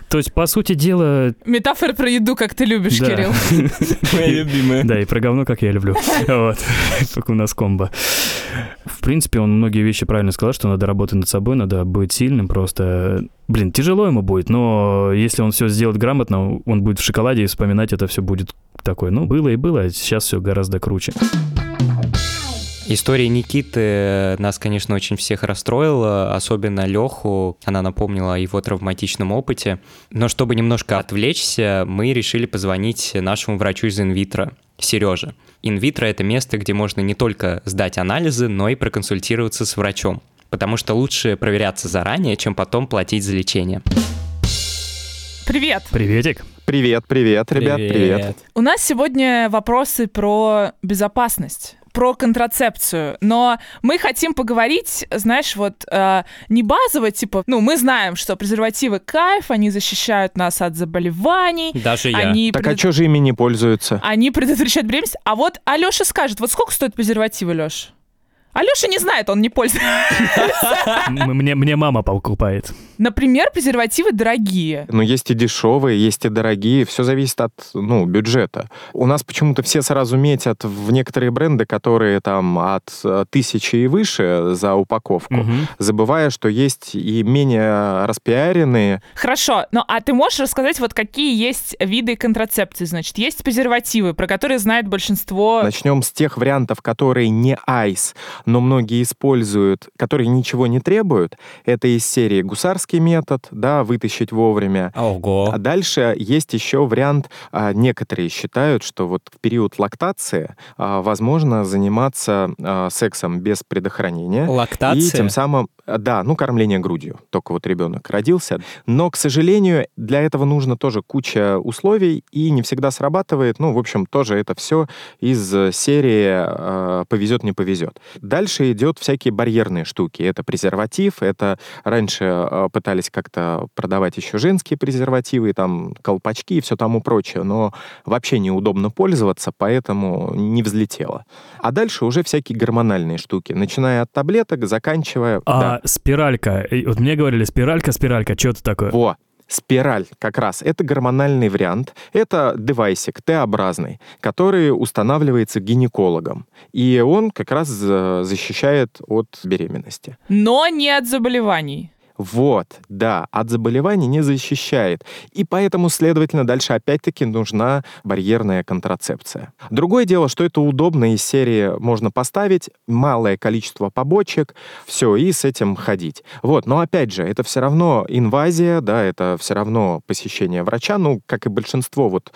То есть, по сути дела... Метафора про еду, как ты любишь, Да. Кирилл. Моя любимая. Да, и про говно, как я люблю. Вот. Как у нас комбо. В принципе, он многие вещи правильно сказал, что надо работать над собой, надо быть сильным просто. Блин, тяжело ему будет, но если он все сделает грамотно, он будет в шоколаде и вспоминать это все будет такое. Ну, было и было, а сейчас все гораздо круче. История Никиты нас, конечно, очень всех расстроила, особенно Леху. Она напомнила о его травматичном опыте. Но чтобы немножко отвлечься, мы решили позвонить нашему врачу из инвитро, Сереже. Инвитро — это место, где можно не только сдать анализы, но и проконсультироваться с врачом. Потому что лучше проверяться заранее, чем потом платить за лечение. Привет. Приветик. Привет, привет, ребят, привет. У нас сегодня вопросы про безопасность про контрацепцию, но мы хотим поговорить, знаешь, вот э, не базово, типа, ну, мы знаем, что презервативы кайф, они защищают нас от заболеваний, Даже я. они, Так а предот- что же ими не пользуются? они предотвращают беременность. А вот Алёша скажет, вот сколько стоят презервативы, Лёш? Алёша не знает, он не пользуется. Мне мама покупает. Например, презервативы дорогие. Ну, есть и дешевые, есть и дорогие, все зависит от, ну, бюджета. У нас почему-то все сразу метят в некоторые бренды, которые там от э, тысячи и выше за упаковку, Мгм. забывая, что есть и менее распиаренные. Хорошо, ну а ты можешь рассказать, вот какие есть виды контрацепции? Значит, есть презервативы, про которые знает большинство... Начнем с тех вариантов, которые не айс, но многие используют, которые ничего не требуют. Это из серии гусарский метод, да, вытащить вовремя. Ого. А дальше есть еще вариант, а, некоторые считают, что вот в период лактации а, возможно заниматься а, сексом без предохранения. И Лактация? тем самым, да, ну, кормление грудью. Только вот ребенок родился. Но, к сожалению, для этого нужно тоже куча условий, и не всегда срабатывает. Ну, в общем, тоже это все из э, серии «повезет, не повезет». Дальше идет всякие барьерные штуки. Это презерватив, это раньше пытались как-то продавать еще женские презервативы, там колпачки и все тому прочее, но вообще неудобно пользоваться, поэтому не взлетело. А дальше уже всякие гормональные штуки, начиная от таблеток, заканчивая... А да. спиралька. Вот мне говорили, спиралька, спиралька, что это такое? Во, спираль как раз. Это гормональный вариант. Это девайсик Т-образный, который устанавливается гинекологом. И он как раз за- защищает от беременности. Но не от заболеваний. Вот, да, от заболеваний не защищает. И поэтому, следовательно, дальше опять-таки нужна барьерная контрацепция. Другое дело, что это удобно из серии можно поставить малое количество побочек, все, и с этим ходить. Вот, но опять же, это все равно инвазия, да, это все равно посещение врача, ну, как и большинство, вот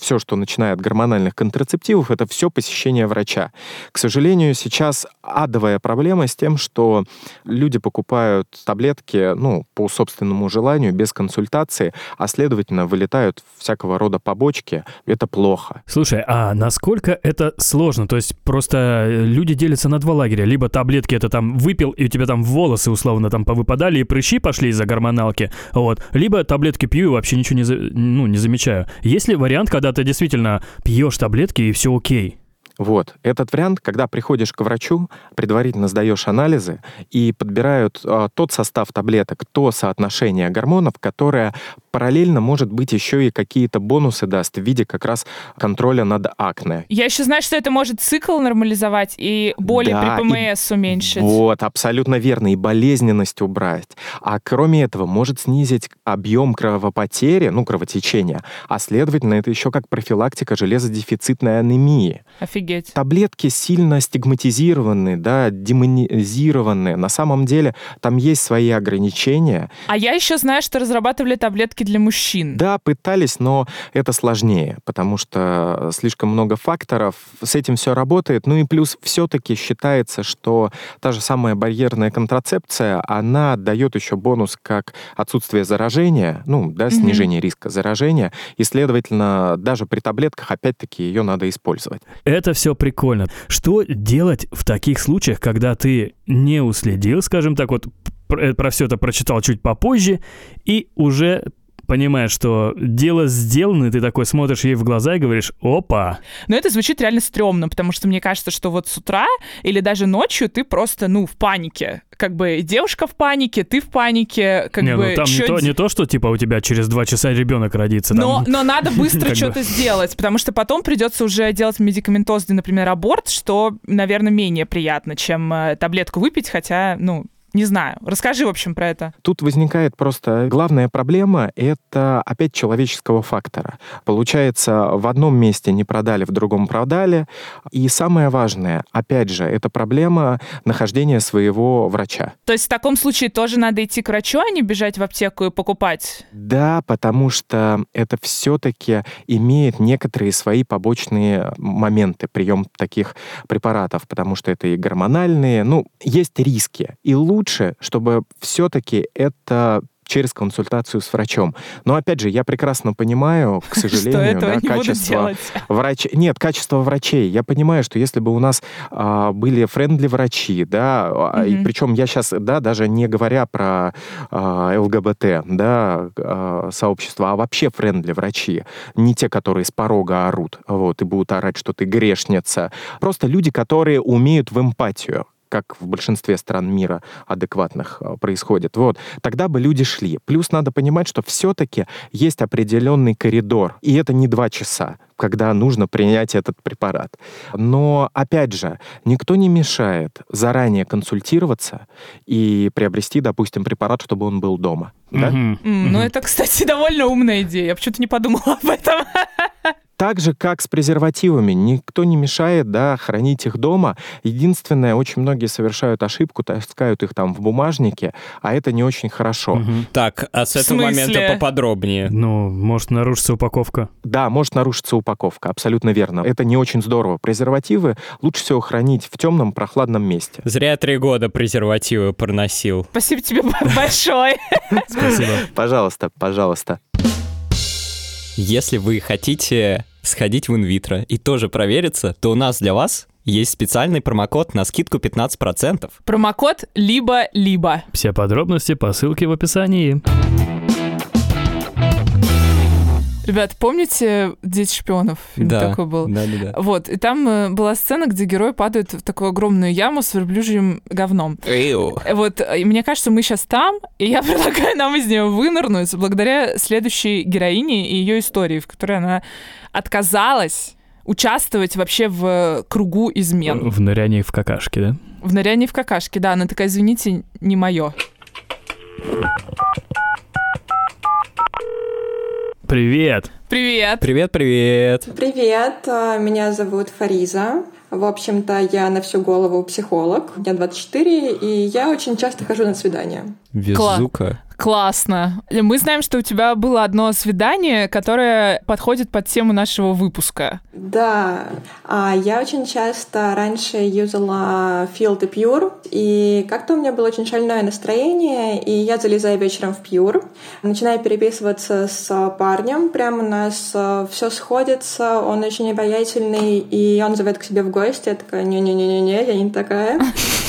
все, что начиная от гормональных контрацептивов, это все посещение врача. К сожалению, сейчас адовая проблема с тем, что люди покупают таблетки, ну, по собственному желанию, без консультации, а следовательно, вылетают всякого рода побочки. Это плохо. Слушай, а насколько это сложно? То есть просто э, люди делятся на два лагеря. Либо таблетки это там выпил, и у тебя там волосы условно там повыпадали, и прыщи пошли из-за гормоналки. Вот. Либо таблетки пью и вообще ничего не, за- ну, не замечаю. Есть ли вариант, когда ты действительно пьешь таблетки и все окей? Вот. Этот вариант, когда приходишь к врачу, предварительно сдаешь анализы и подбирают а, тот состав таблеток, то соотношение гормонов, которое параллельно, может быть, еще и какие-то бонусы даст в виде как раз контроля над акне. Я еще знаю, что это может цикл нормализовать и боли Да, при и- ПМС уменьшить. Вот, абсолютно верно. И болезненность убрать. А кроме этого, может снизить объем кровопотери, ну, кровотечения. А следовательно, это еще как профилактика железодефицитной анемии. Офигеть. Таблетки сильно стигматизированы, да, демонизированы. На самом деле там есть свои ограничения. А я еще знаю, что разрабатывали таблетки для мужчин. Да, пытались, но это сложнее, потому что слишком много факторов. С этим все работает. Ну и плюс все-таки считается, что та же самая барьерная контрацепция, она дает еще бонус как отсутствие заражения, ну, да, снижение риска заражения, и, следовательно, даже при таблетках, опять-таки, ее надо использовать. Это все прикольно. Что делать в таких случаях, когда ты не уследил, скажем так, вот э, про все это прочитал чуть попозже, и уже понимаешь, что дело сделано, и ты такой смотришь ей в глаза и говоришь «Опа!» Но это звучит реально стрёмно, потому что мне кажется, что вот с утра или даже ночью ты просто, ну, в панике. Как бы девушка в панике, ты в панике, как не, бы... ну там не чё то, де- не то, что типа у тебя через два часа ребенок родится. там- Но, но надо быстро что-то сделать, потому что потом придется уже делать медикаментозный, например, аборт, что, наверное, менее приятно, чем э, таблетку выпить, хотя, ну, не знаю. Расскажи, в общем, про это. Тут возникает просто главная проблема — это опять человеческого фактора. Получается, в одном месте не продали, в другом продали. И самое важное, опять же, это проблема нахождения своего врача. То есть в таком случае тоже надо идти к врачу, а не бежать в аптеку и покупать? Да, потому что это все-таки имеет некоторые свои побочные моменты, прием таких препаратов, потому что это и гормональные, ну, есть риски. И лучше, чтобы все-таки это через консультацию с врачом. Но опять же, я прекрасно понимаю, к сожалению, да, качество делать. врач... Нет, качество врачей. Я понимаю, что если бы у нас а, были френдли врачи, да, а, и причем я сейчас, да, даже не говоря про а, ЛГБТ, да, а, сообщество, а вообще friendly врачи, не те, которые с порога орут, вот, и будут орать, что ты грешница, просто люди, которые умеют в эмпатию как в большинстве стран мира адекватных а, происходит. Вот. Тогда бы люди шли. Плюс надо понимать, что все-таки есть определенный коридор, и это не два часа когда нужно принять этот препарат. Но, опять же, никто не мешает заранее консультироваться и приобрести, допустим, препарат, чтобы он был дома. Да? Мгм. М, Ну, это, кстати, довольно умная идея. Я почему-то не подумала об этом. Так же, как с презервативами. Никто не мешает да, хранить их дома. Единственное, очень многие совершают ошибку, таскают их там в бумажнике, а это не очень хорошо. Мгм. Так, а с В этого смысле? момента поподробнее. Ну, может нарушиться упаковка. Да, может нарушиться упаковка, абсолютно верно. Это не очень здорово. Презервативы лучше всего хранить в темном, прохладном месте. Зря три года презервативы проносил. Спасибо тебе большое. Спасибо. Пожалуйста, пожалуйста. Если вы хотите сходить в инвитро и тоже провериться, то у нас для вас есть специальный промокод на скидку 15%. Промокод либо-либо. Все подробности по ссылке в описании. Ребят, помните «Дети шпионов»? Фильм Да, такой был. да, да, да. Вот, и там э, была сцена, где герой падает в такую огромную яму с верблюжьим говном. Эйу. Э, Вот, э, и мне кажется, мы сейчас там, и я предлагаю нам из нее вынырнуть благодаря следующей героине и ее истории, в которой она отказалась участвовать вообще в кругу измен. В нырянии в какашке, да? В нырянии в какашке, да. Она такая, извините, не мое. Привет! Привет! Привет, привет. Привет, а, меня зовут Фариза. В общем-то, я на всю голову психолог. Мне 24, и я очень часто хожу на свидания. Везука. Классно. Мы знаем, что у тебя было одно свидание, которое подходит под тему нашего выпуска. Да, а, я очень часто раньше юзала Field и Pure, и как-то у меня было очень шальное настроение, и я залезаю вечером в Pure, начинаю переписываться с парнем, прямо у нас все сходится, он очень обаятельный, и он зовет к себе в гости, я такая, не-не-не-не, я не такая.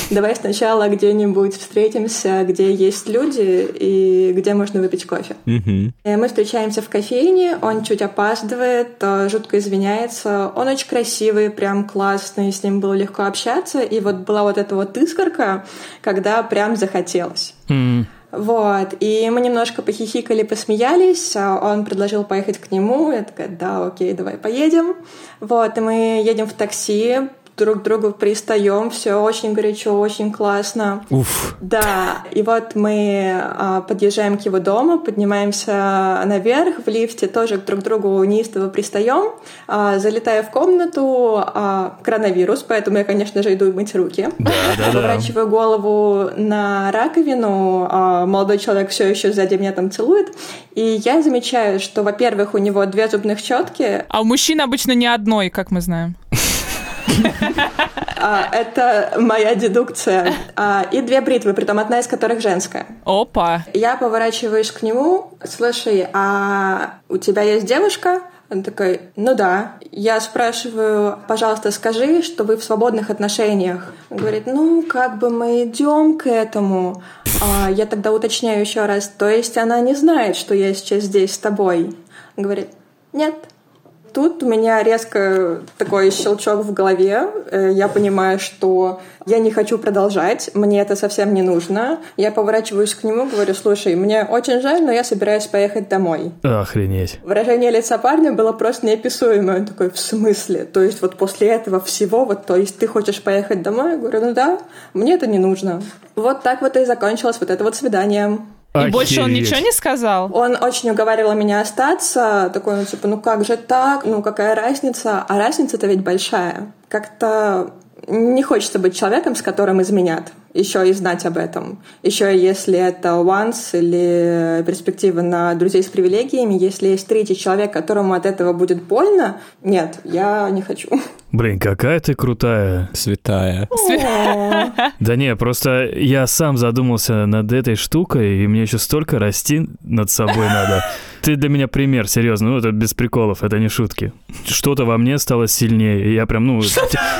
Давай сначала где-нибудь встретимся, где есть люди и где можно выпить кофе. И Мы встречаемся в кофейне, он чуть опаздывает, э, жутко извиняется. Он очень красивый, прям классный, с ним было легко общаться. И вот была вот эта вот искорка, когда прям захотелось. М, Вот, и мы немножко похихикали, посмеялись, а он предложил поехать к нему, я такая, да, окей, давай поедем. Вот, и мы едем в такси, друг к другу пристаем, все очень горячо, очень классно. Уф. Да, и вот мы а, подъезжаем к его дому, поднимаемся наверх в лифте, тоже друг к другу неистово пристаем, а, залетая в комнату, а, коронавирус, поэтому я, конечно же, иду мыть руки. Да, да, да. Поворачиваю голову на раковину, а, молодой человек все еще сзади меня там целует, и я замечаю, что, во-первых, у него две зубных щетки, А у мужчин обычно не одной, как мы знаем. А, это моя дедукция, а, и две бритвы, притом одна из которых женская. Опа. Я поворачиваюсь к нему, слушай, а у тебя есть девушка? Он такой, ну да. Я спрашиваю, пожалуйста, скажи, что вы в свободных отношениях. Он говорит, ну, как бы мы идем к этому. А я тогда уточняю еще раз, то есть она не знает, что я сейчас здесь с тобой? Он говорит, нет, тут у меня резко такой щелчок в голове. Э, я понимаю, что я не хочу продолжать, мне это совсем не нужно. Я поворачиваюсь к нему, говорю, слушай, мне очень жаль, но я собираюсь поехать домой. Охренеть. Выражение лица парня было просто неописуемое. Он такой, в смысле? То есть вот после этого всего, вот, то есть ты хочешь поехать домой? Я говорю, ну да, мне это не нужно. Вот так вот и закончилось вот это вот свидание. И больше он ничего не сказал? Он очень уговаривал меня остаться. Такой, ну, типа, ну как же так? Ну, какая разница? А разница-то ведь большая. Как-то не хочется быть человеком, с которым изменят еще и знать об этом. Еще если это once или перспектива на друзей с привилегиями, если есть третий человек, которому от этого будет больно, нет, я не хочу. Блин, какая ты крутая. Святая. Да не, просто я сам задумался над этой штукой, и мне еще столько расти над собой надо. Ты для меня пример, серьезно, ну это без приколов, это не шутки. Что-то во мне стало сильнее, и я прям, ну...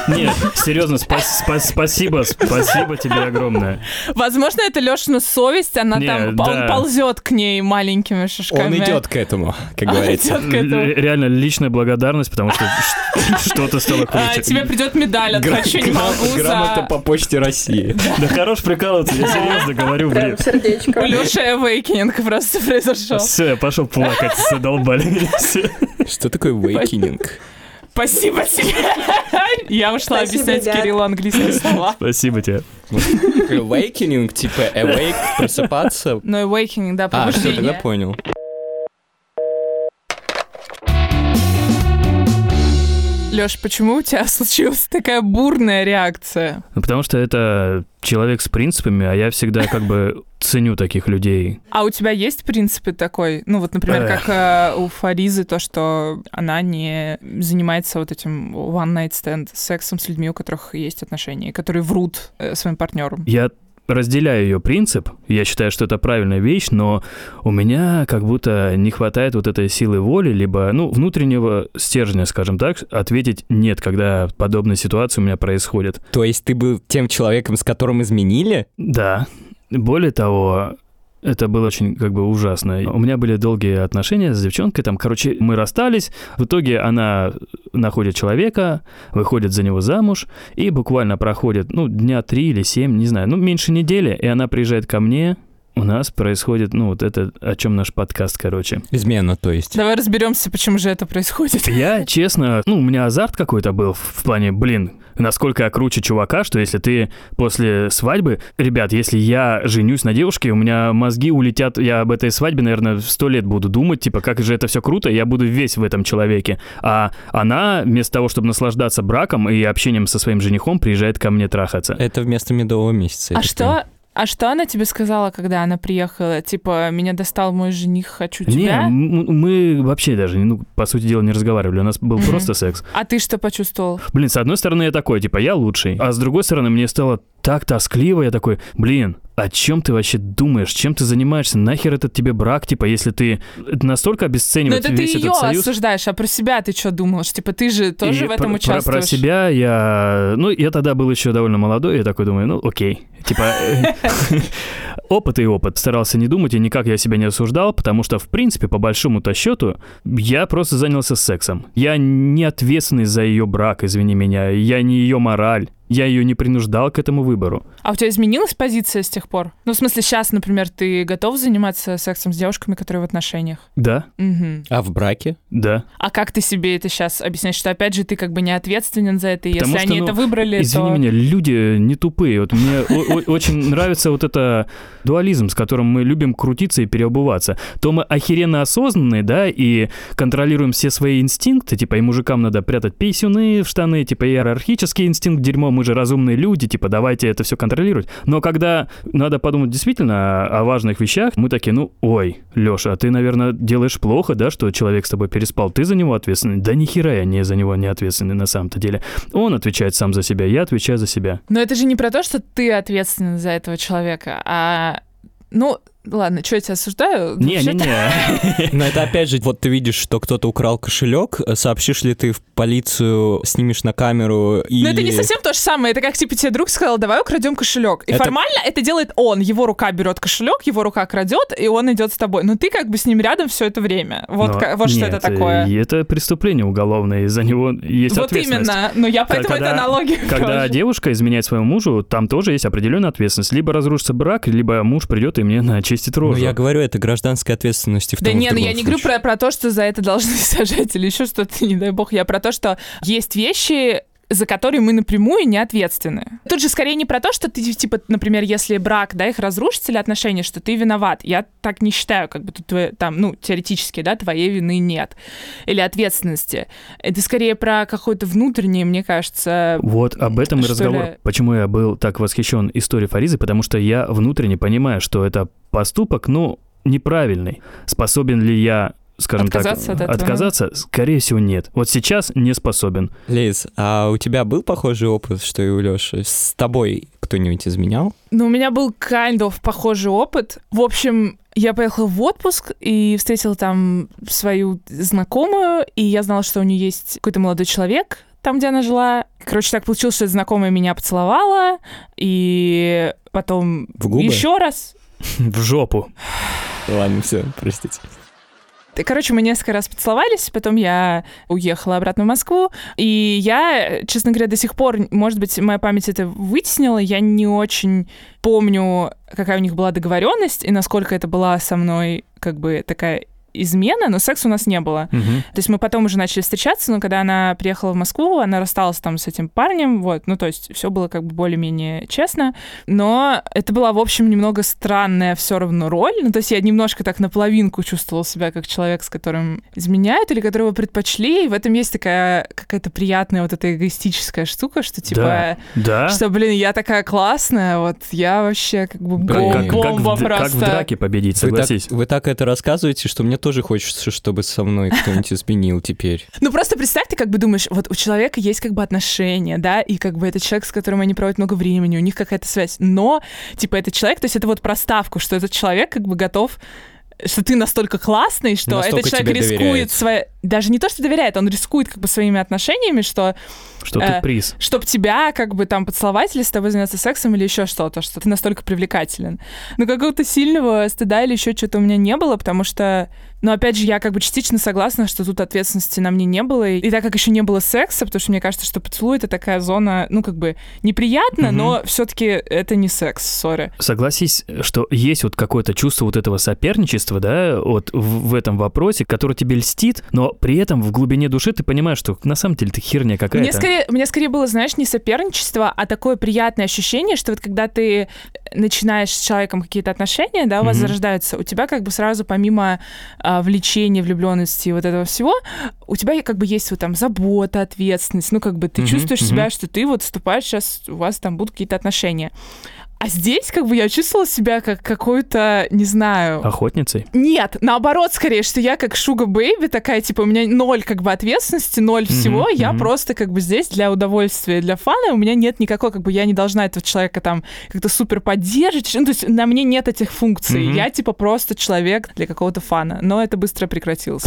Нет, серьезно, спасибо, спасибо тебе огромное. Возможно, это Лешина совесть, она Не, там, да. он ползет к ней маленькими шажками. Он идет к этому, как говорится. к этому. Реально личная благодарность, потому что что-то стало А, круче. тебе придет медаль от «Хочу, не могу» Грамота по почте России. Да хорош прикалываться, я серьезно говорю, блин. Прям сердечко. Леши awakening просто произошел. Все, я пошел плакать, задолбали меня все. Что такое вейкининг? Спасибо тебе. Я ушла Спасибо, объяснять ребят. Кириллу английские слова. Спасибо тебе. Awakening, типа awake, просыпаться. Но awakening, да, А, все, тогда понял. Леш, почему у тебя случилась такая бурная реакция? Ну, потому что это человек с принципами, а я всегда как бы ценю таких людей. А у тебя есть принципы такой? Ну вот, например, Эх. как э, у Фаризы, то, что она не занимается вот этим one night stand сексом с людьми, у которых есть отношения, которые врут э, своим партнерам. Я разделяю ее принцип, я считаю, что это правильная вещь, но у меня как будто не хватает вот этой силы воли, либо, ну, внутреннего стержня, скажем так, ответить «нет», когда подобные ситуации у меня происходят. То есть ты был тем человеком, с которым изменили? Да. Более того, это было очень как бы ужасно. У меня были долгие отношения с девчонкой, там, короче, мы расстались, в итоге она находит человека, выходит за него замуж, и буквально проходит, ну, дня три или семь, не знаю, ну, меньше недели, и она приезжает ко мне, у нас происходит, ну, вот это, о чем наш подкаст, короче. Измена, то есть. Давай разберемся, почему же это происходит. Я, честно, ну, у меня азарт какой-то был в, плане, блин, насколько я круче чувака, что если ты после свадьбы... Ребят, если я женюсь на девушке, у меня мозги улетят, я об этой свадьбе, наверное, сто лет буду думать, типа, как же это все круто, я буду весь в этом человеке. А она, вместо того, чтобы наслаждаться браком и общением со своим женихом, приезжает ко мне трахаться. Это вместо медового месяца. А что, а что она тебе сказала, когда она приехала? Типа, меня достал мой жених, хочу Не, тебя? м- мы вообще даже, ну, по сути дела, не разговаривали, у нас был просто секс. А ты что почувствовал? Блин, с одной стороны, я такой, типа, я лучший. А с другой стороны, мне стало так тоскливо, я такой, блин, о чем ты вообще думаешь? Чем ты занимаешься? Нахер этот тебе брак, типа, если ты настолько Ну это ты весь ее этот союз? осуждаешь, а про себя ты что думаешь? Типа, ты же тоже И в этом про, про- участвуешь. Про себя я... Ну, я тогда был еще довольно молодой, я такой думаю, ну, окей. Типа, э, опыт и опыт. Старался не думать, и никак я себя не осуждал, потому что, в принципе, по большому-то счету, я просто занялся сексом. Я не ответственный за ее брак, извини меня. Я не ее мораль. Я ее не принуждал к этому выбору. А у тебя изменилась позиция с тех пор? Ну, в смысле, сейчас, например, ты готов заниматься сексом с девушками, которые в отношениях? Да, Мгм. А в браке? да. А как ты себе это сейчас объясняешь, что опять же ты как бы не ответственен за это, и Потому если что, они ну, это выбрали, Извини то... меня, люди не тупые. Вот мне очень нравится вот это дуализм, с которым мы любим крутиться и переобуваться. То мы охеренно осознанные, да, и контролируем все свои инстинкты, типа и мужикам надо прятать писюны в штаны, типа иерархический инстинкт, дерьмо, мы же разумные люди, типа давайте это все контролировать. Но когда надо подумать действительно о, важных вещах, мы такие, ну, ой, Леша, а ты, наверное, делаешь плохо, да, что человек с тобой переспал, ты за него ответственный? Да нихера я не за него не ответственный на самом-то деле. Он отвечает сам за себя, я отвечаю за себя. Но это же не про то, что ты ответственен за этого человека, а... Ну, Ладно, что я тебя осуждаю? Не-не-не. Но это опять же, вот ты видишь, что кто-то украл кошелек, сообщишь ли ты в полицию, снимешь на камеру и... Но это не совсем то же самое. Это как типа тебе друг сказал, давай украдем кошелек. И Это- формально это делает он. Его рука берет кошелек, его рука крадет, и он идет с тобой. Но ты как бы с ним рядом все это время. Вот, Но ка- вот что нет, это такое. и Это преступление уголовное, и за него есть Вот ответственность. именно. Но я поэтому Когда- эту аналогию Когда провожу. девушка изменяет своему мужу, там тоже есть определенная ответственность. Либо разрушится брак, либо муж придет и мне начистит Ну, рожу. я говорю, это гражданская ответственность в Да том и в не, ну я другом не говорю случае. про, про то, что за это должны сажать или еще что-то, не дай бог. Я про то, что есть вещи, за которые мы напрямую не ответственны. Тут же скорее не про то, что ты, типа, например, если брак, да, их разрушить или отношения, что ты виноват. Я так не считаю, как бы тут твои- там, ну, теоретически, да, твоей вины нет. Или ответственности. Это скорее про какое-то внутреннее, мне кажется, Вот об этом и разговор. ли? Почему я был так восхищен историей Фаризы, потому что я внутренне понимаю, что это поступок, ну, неправильный. Способен ли я, скажем Отказаться так, от этого? отказаться? Скорее всего, нет. Вот сейчас не способен. Лиз, а у тебя был похожий опыт, что и у Лёши? С тобой кто-нибудь изменял? Ну, у меня был kind of похожий опыт. В общем, я поехала в отпуск и встретила там свою знакомую, и я знала, что у нее есть какой-то молодой человек, там, где она жила. Короче, так получилось, что знакомая меня поцеловала, и потом В губы? еще раз. В жопу. Ладно, все, простите. Короче, мы несколько раз поцеловались, потом я уехала обратно в Москву, и я, честно говоря, до сих пор, может быть, моя память это вытеснила, я не очень помню, какая у них была договоренность и насколько это была со мной как бы такая измена, но секса у нас не было. Мгм. То есть мы потом уже начали встречаться, но когда она приехала в Москву, она рассталась там с этим парнем, вот, ну то есть все было как бы более-менее честно, но это была, в общем, немного странная все равно роль, ну то есть я немножко так наполовинку чувствовала себя как человек, с которым изменяют или которого предпочли, и в этом есть такая какая-то приятная вот эта эгоистическая штука, что типа... Да, да. Что, блин, я такая классная, вот я вообще как бы Блин, бом- Как, как бомба в, как просто. в драке победить, Вы так, согласись. вы так это рассказываете, что мне тоже хочется, чтобы со мной кто-нибудь изменил теперь. Ну просто представь, ты как бы думаешь, вот у человека есть как бы отношения, да, и как бы это человек, с которым они проводят много времени, у них какая-то связь, но, типа, это человек, то есть это вот проставку, что этот человек как бы готов что ты настолько классный, что Настолько этот человек рискует доверяет. Даже не то, что доверяет, он рискует как бы своими отношениями, что... Что э, ты приз. Чтоб тебя как бы там поцеловать или с тобой заняться сексом или еще что-то, что ты настолько привлекателен. Но какого-то сильного стыда или еще что-то у меня не было, потому что, ну, опять же, я как бы частично согласна, что тут ответственности на мне не было. И, и так как еще не было секса, потому что мне кажется, что поцелуй это такая зона, ну, как бы неприятно, Мгм. но все-таки это не секс, сори. Согласись, что есть вот какое-то чувство вот этого соперничества, да, вот в, в этом вопросе, которое тебе льстит, но при этом в глубине души ты понимаешь, что на самом деле ты херня какая-то. Мне скорее, мне скорее было, знаешь, не соперничество, а такое приятное ощущение, что вот когда ты начинаешь с человеком какие-то отношения, да, у вас Мгм. зарождаются, у тебя как бы сразу помимо а, влечения, влюбленности и вот этого всего, у тебя как бы есть вот там забота, ответственность, ну как бы ты Мгм, чувствуешь мгм. себя, что ты вот вступаешь сейчас, у вас там будут какие-то отношения. А здесь как бы я чувствовала себя как какой-то, не знаю... Охотницей? Нет, наоборот, скорее, что я как шуга бэйби такая, типа, у меня ноль как бы ответственности, ноль всего, я мгм. просто как бы здесь для удовольствия, для фана, у меня нет никакой, как бы я не должна этого человека там как-то супер поддерживать, ну, то есть на мне нет этих функций, Мгм. я типа просто человек для какого-то фана, но это быстро прекратилось.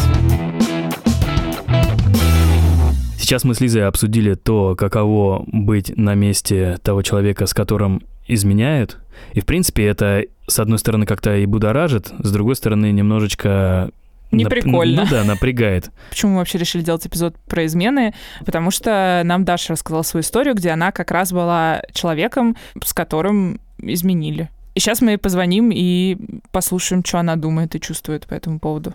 Сейчас мы с Лизой обсудили то, каково быть на месте того человека, с которым изменяют. И, в принципе, это, с одной стороны, как-то и будоражит, с другой стороны, немножечко... нап- Неприкольно. Ну да, напрягает. Почему мы вообще решили делать эпизод про измены? Потому что нам Даша рассказала свою историю, где она как раз была человеком, с которым изменили. И сейчас мы ей позвоним и послушаем, что она думает и чувствует по этому поводу.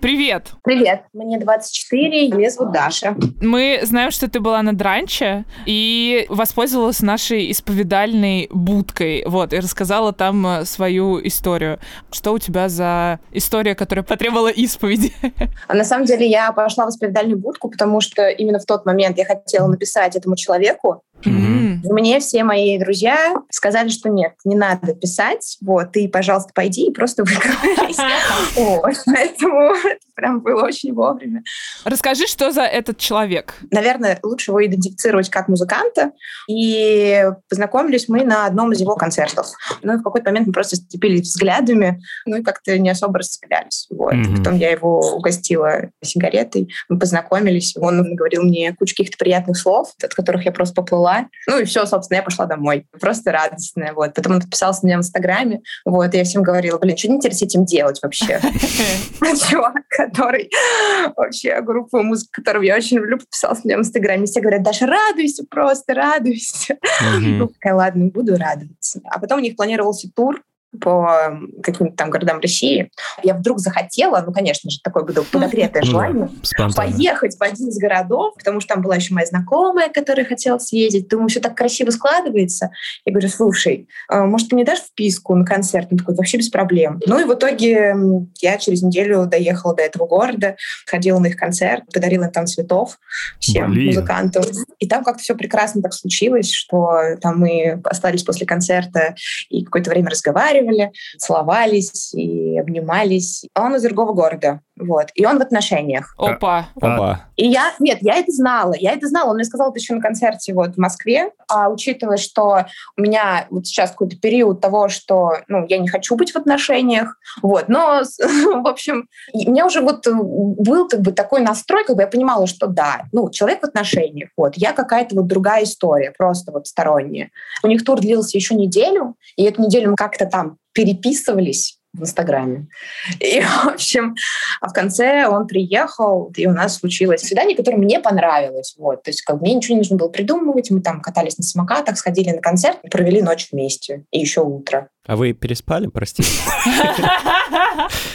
Привет! Привет, мне 24, меня зовут Даша. Мы знаем, что ты была на дранче и воспользовалась нашей исповедальной будкой, вот, и рассказала там э, свою историю. Что у тебя за история, которая потребовала исповеди? А на самом деле я пошла в исповедальную будку, потому что именно в тот момент я хотела написать этому человеку, М. Мне все мои друзья сказали, что нет, не надо писать, вот, ты, пожалуйста, пойди и просто выговорись. Поэтому это прям было очень вовремя. Расскажи, что за этот человек. Наверное, лучше его идентифицировать как музыканта. И познакомились мы на одном из его концертов. Ну, и в какой-то момент мы просто сцепились взглядами, ну и как-то не особо расцеплялись. Вот. Потом я его угостила сигаретой, мы познакомились, он говорил мне кучу каких-то приятных слов, от которых я просто поплыла. Ну и все, собственно, я пошла домой. Просто радостная. Вот. Потом он подписался на меня в Инстаграме. Вот. И я всем говорила, блин, что теперь с этим делать вообще? Чувак, который вообще группу музыки, которую я очень люблю, подписался на меня в Инстаграме. Все говорят, Даша, радуйся просто, радуйся. Ну, такая, ладно, буду радоваться. А потом у них планировался тур по каким-то там городам России. Я вдруг захотела, ну, конечно же, такое было подогретое желание, спонтанно. поехать в один из городов, потому что там была еще моя знакомая, которая хотела съездить. Думаю, все так красиво складывается. Я говорю, слушай, а, может, ты мне дашь вписку на концерт? Он такой, вообще без проблем. Ну и в итоге я через неделю доехала до этого города, ходила на их концерт, подарила им там цветов всем Блин. музыкантам. И там как-то все прекрасно так случилось, что там мы остались после концерта и какое-то время разговаривали, целовались и обнимались. А Он из другого города, вот. И он в отношениях. Опа. Опа. И я, нет, я это знала, я это знала. Он мне сказал это еще на концерте вот в Москве. А учитывая, что у меня вот сейчас какой-то период того, что, ну, я не хочу быть в отношениях, вот, но, в общем, у меня уже вот э, был как бы такой настрой, как бы я понимала, что да, ну, человек в отношениях, вот, я какая-то вот другая история, просто вот сторонняя. У них тур длился еще неделю, и эту неделю мы как-то там переписывались в Инстаграме. И, в общем, а в конце он приехал, и у нас случилось свидание, которое мне понравилось. Вот. То есть как мне ничего не нужно было придумывать. Мы там катались на самокатах, сходили на концерт, провели ночь вместе. И еще утро. А вы переспали, простите?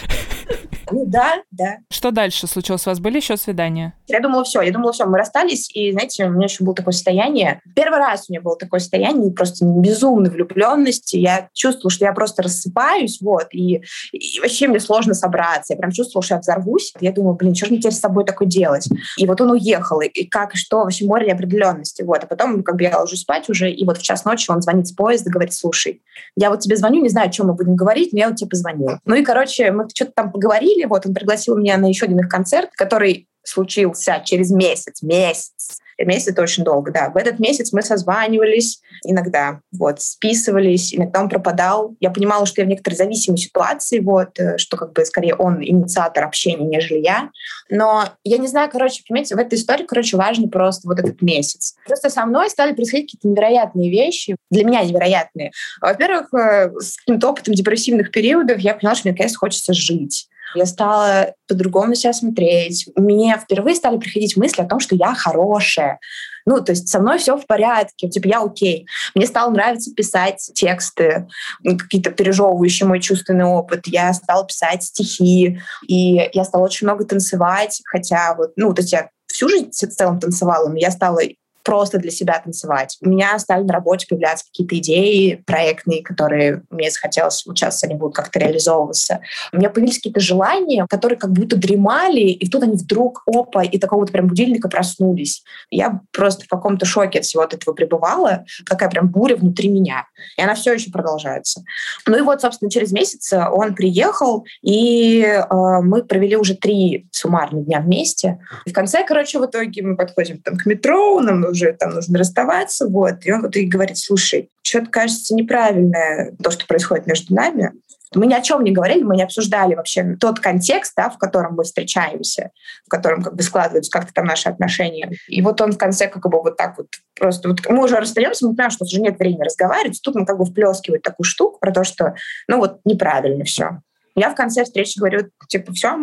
Ну да, да. Что дальше случилось? У вас были еще свидания? Я думала, все, я думала, все, мы расстались, и, знаете, у меня еще было такое состояние. Первый раз у меня было такое состояние просто безумной влюбленности. Я чувствовала, что я просто рассыпаюсь, вот, и, и вообще мне сложно собраться. Я прям чувствовала, что я взорвусь. Я думала, блин, что же мне теперь с собой такое делать? И вот он уехал, и, как, и что, вообще море неопределенности. Вот, а потом, как бы я ложусь спать уже, и вот в час ночи он звонит с поезда, говорит, слушай, я вот тебе звоню, не знаю, о чем мы будем говорить, но я вот тебе позвонила. Ну и, короче, мы что-то там поговорили, вот он пригласил меня на еще один их концерт, который случился через месяц. Месяц. Месяц это очень долго, да. В этот месяц мы созванивались иногда, вот, списывались, иногда он пропадал. Я понимала, что я в некоторой зависимой ситуации, вот, э, что как бы скорее он инициатор общения, нежели я. Но я не знаю, короче, понимаете, в этой истории, короче, важно просто вот этот месяц. Просто со мной стали происходить какие-то невероятные вещи, для меня невероятные. Во-первых, э, с каким-то опытом депрессивных периодов я поняла, что мне, конечно, хочется жить. Я стала по-другому себя смотреть. Мне впервые стали приходить мысли о том, что я хорошая. Ну, то есть со мной все в порядке, типа я окей. Мне стало нравиться писать тексты, какие-то пережевывающие мой чувственный опыт. Я стала писать стихи, и я стала очень много танцевать, хотя вот, ну, то есть я всю жизнь в целом танцевала, но я стала просто для себя танцевать. У меня стали на работе появляться какие-то идеи проектные, которые мне захотелось, вот сейчас они будут как-то реализовываться. У меня появились какие-то желания, которые как будто дремали, и тут они вдруг, опа, и такого вот прям будильника проснулись. Я просто в каком-то шоке от всего от этого пребывала, такая прям буря внутри меня. И она все еще продолжается. Ну и вот, собственно, через месяц он приехал, и э, мы провели уже три суммарных дня вместе. И в конце, короче, в итоге мы подходим там, к метро, нам уже там нужно расставаться, вот. И он в итоге говорит, слушай, что-то кажется неправильное то, что происходит между нами. Мы ни о чем не говорили, мы не обсуждали вообще тот контекст, да, в котором мы встречаемся, в котором как бы складываются как-то там наши отношения. И вот он в конце как бы вот так вот просто... Вот мы уже расстаемся, мы понимаем, что уже нет времени разговаривать. Тут он как бы вплескивает такую штуку про то, что ну вот неправильно все. Я в конце встречи говорю, типа, все,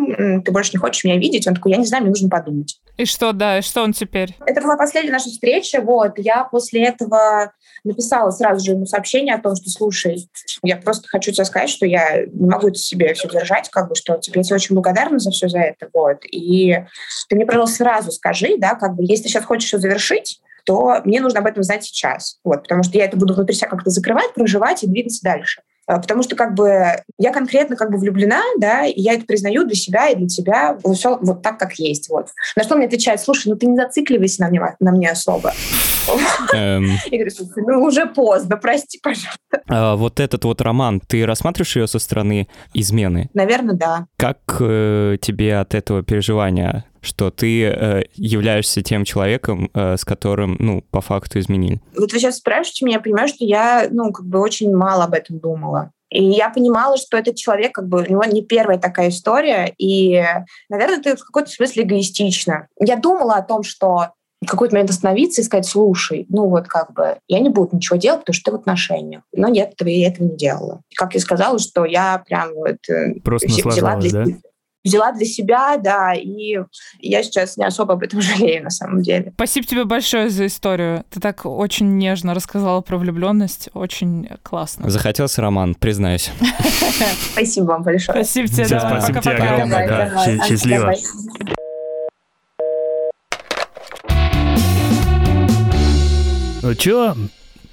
ты больше не хочешь меня видеть? Он такой, я не знаю, мне нужно подумать. И что, да, и что он теперь? Это была последняя наша встреча, вот. Я после этого написала сразу же ему сообщение о том, что, слушай, я просто хочу тебе сказать, что я не могу это себе все держать, как бы, что тебе я тебе очень благодарна за все за это, вот. И ты мне, пожалуйста, сразу скажи, да, как бы, если ты сейчас хочешь все завершить, то мне нужно об этом знать сейчас, вот, потому что я это буду внутри себя как-то закрывать, проживать и двигаться дальше. Потому что как бы я конкретно как бы влюблена, да, и я это признаю для себя и для тебя все вот так, как есть. Вот. На что мне отвечает, слушай, ну ты не зацикливайся на мне, на мне особо. Эм, Я говорю, ну уже поздно, прости, пожалуйста. а Вот этот вот роман, ты рассматриваешь ее со стороны измены? Наверное, да. Как э, тебе от этого переживания, что ты э, являешься тем человеком, э, с которым, ну, по факту изменили? Вот вы сейчас спрашиваете меня, я понимаю, что я, ну, как бы очень мало об этом думала. И я понимала, что этот человек, как бы, у него не первая такая история, и, наверное, это в какой-то смысле эгоистично. Я думала о том, что в какой-то момент остановиться и сказать, слушай, ну вот как бы я не буду ничего делать, потому что ты в отношениях. Но нет, этого, я этого не делала. Как я сказала, что я прям вот э, Просто взя- взяла для, да? взяла для себя, да, и я сейчас не особо об этом жалею на самом деле. Спасибо тебе большое за историю. Ты так очень нежно рассказала про влюбленность. Очень классно. Захотелся роман, признаюсь. Спасибо вам большое. Спасибо тебе. Спасибо тебе огромное, Счастливо. Ну чё?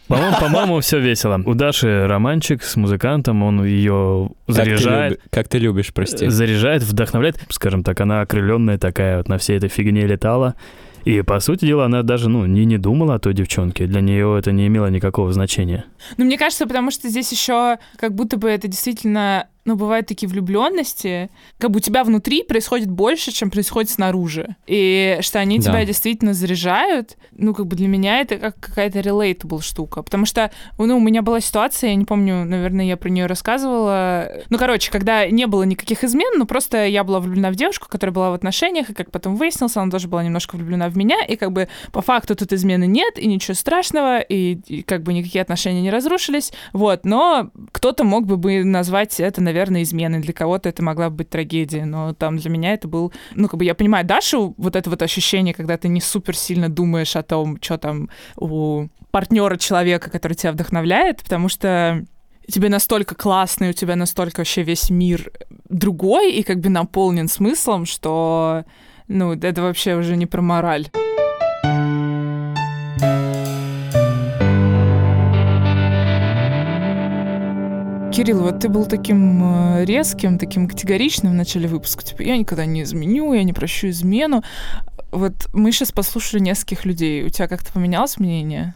По-моему, по-моему, все весело. У Даши романчик с музыкантом, он ее Как ты заряжает. люби- Как ты любишь, прости. Заряжает, вдохновляет. Скажем так, она окрыленная такая вот на всей этой фигне летала. И, по сути дела, она даже, ну, не, не думала о той девчонке. Для нее это не имело никакого значения. Ну, мне кажется, потому что здесь еще как будто бы это действительно, ну, бывают такие влюбленности, как бы у тебя внутри происходит больше, чем происходит снаружи. И что они Да. тебя действительно заряжают, ну, как бы для меня это как какая-то relatable штука. Потому что, ну, у меня была ситуация, я не помню, наверное, я про нее рассказывала. Ну, короче, когда не было никаких измен, ну, просто я была влюблена в девушку, которая была в отношениях, и как потом выяснилось, она тоже была немножко влюблена в меня, и как бы по факту тут измены нет, и ничего страшного, и, и как бы никакие отношения не разрушились, вот, но кто-то мог бы, бы назвать это, наверное, изменой, для кого-то это могла бы быть трагедия, но там для меня это был, ну, как бы я понимаю Дашу, вот это вот ощущение, когда ты не супер сильно думаешь о том, что там у партнера человека, который тебя вдохновляет, потому что тебе настолько классно, и у тебя настолько вообще весь мир другой и как бы наполнен смыслом, что, ну, это вообще уже не про мораль. Кирилл, вот ты был таким э, резким, таким категоричным в начале выпуска. Типа, я никогда не изменю, я не прощу измену. Вот мы сейчас послушали нескольких людей. У тебя как-то поменялось мнение?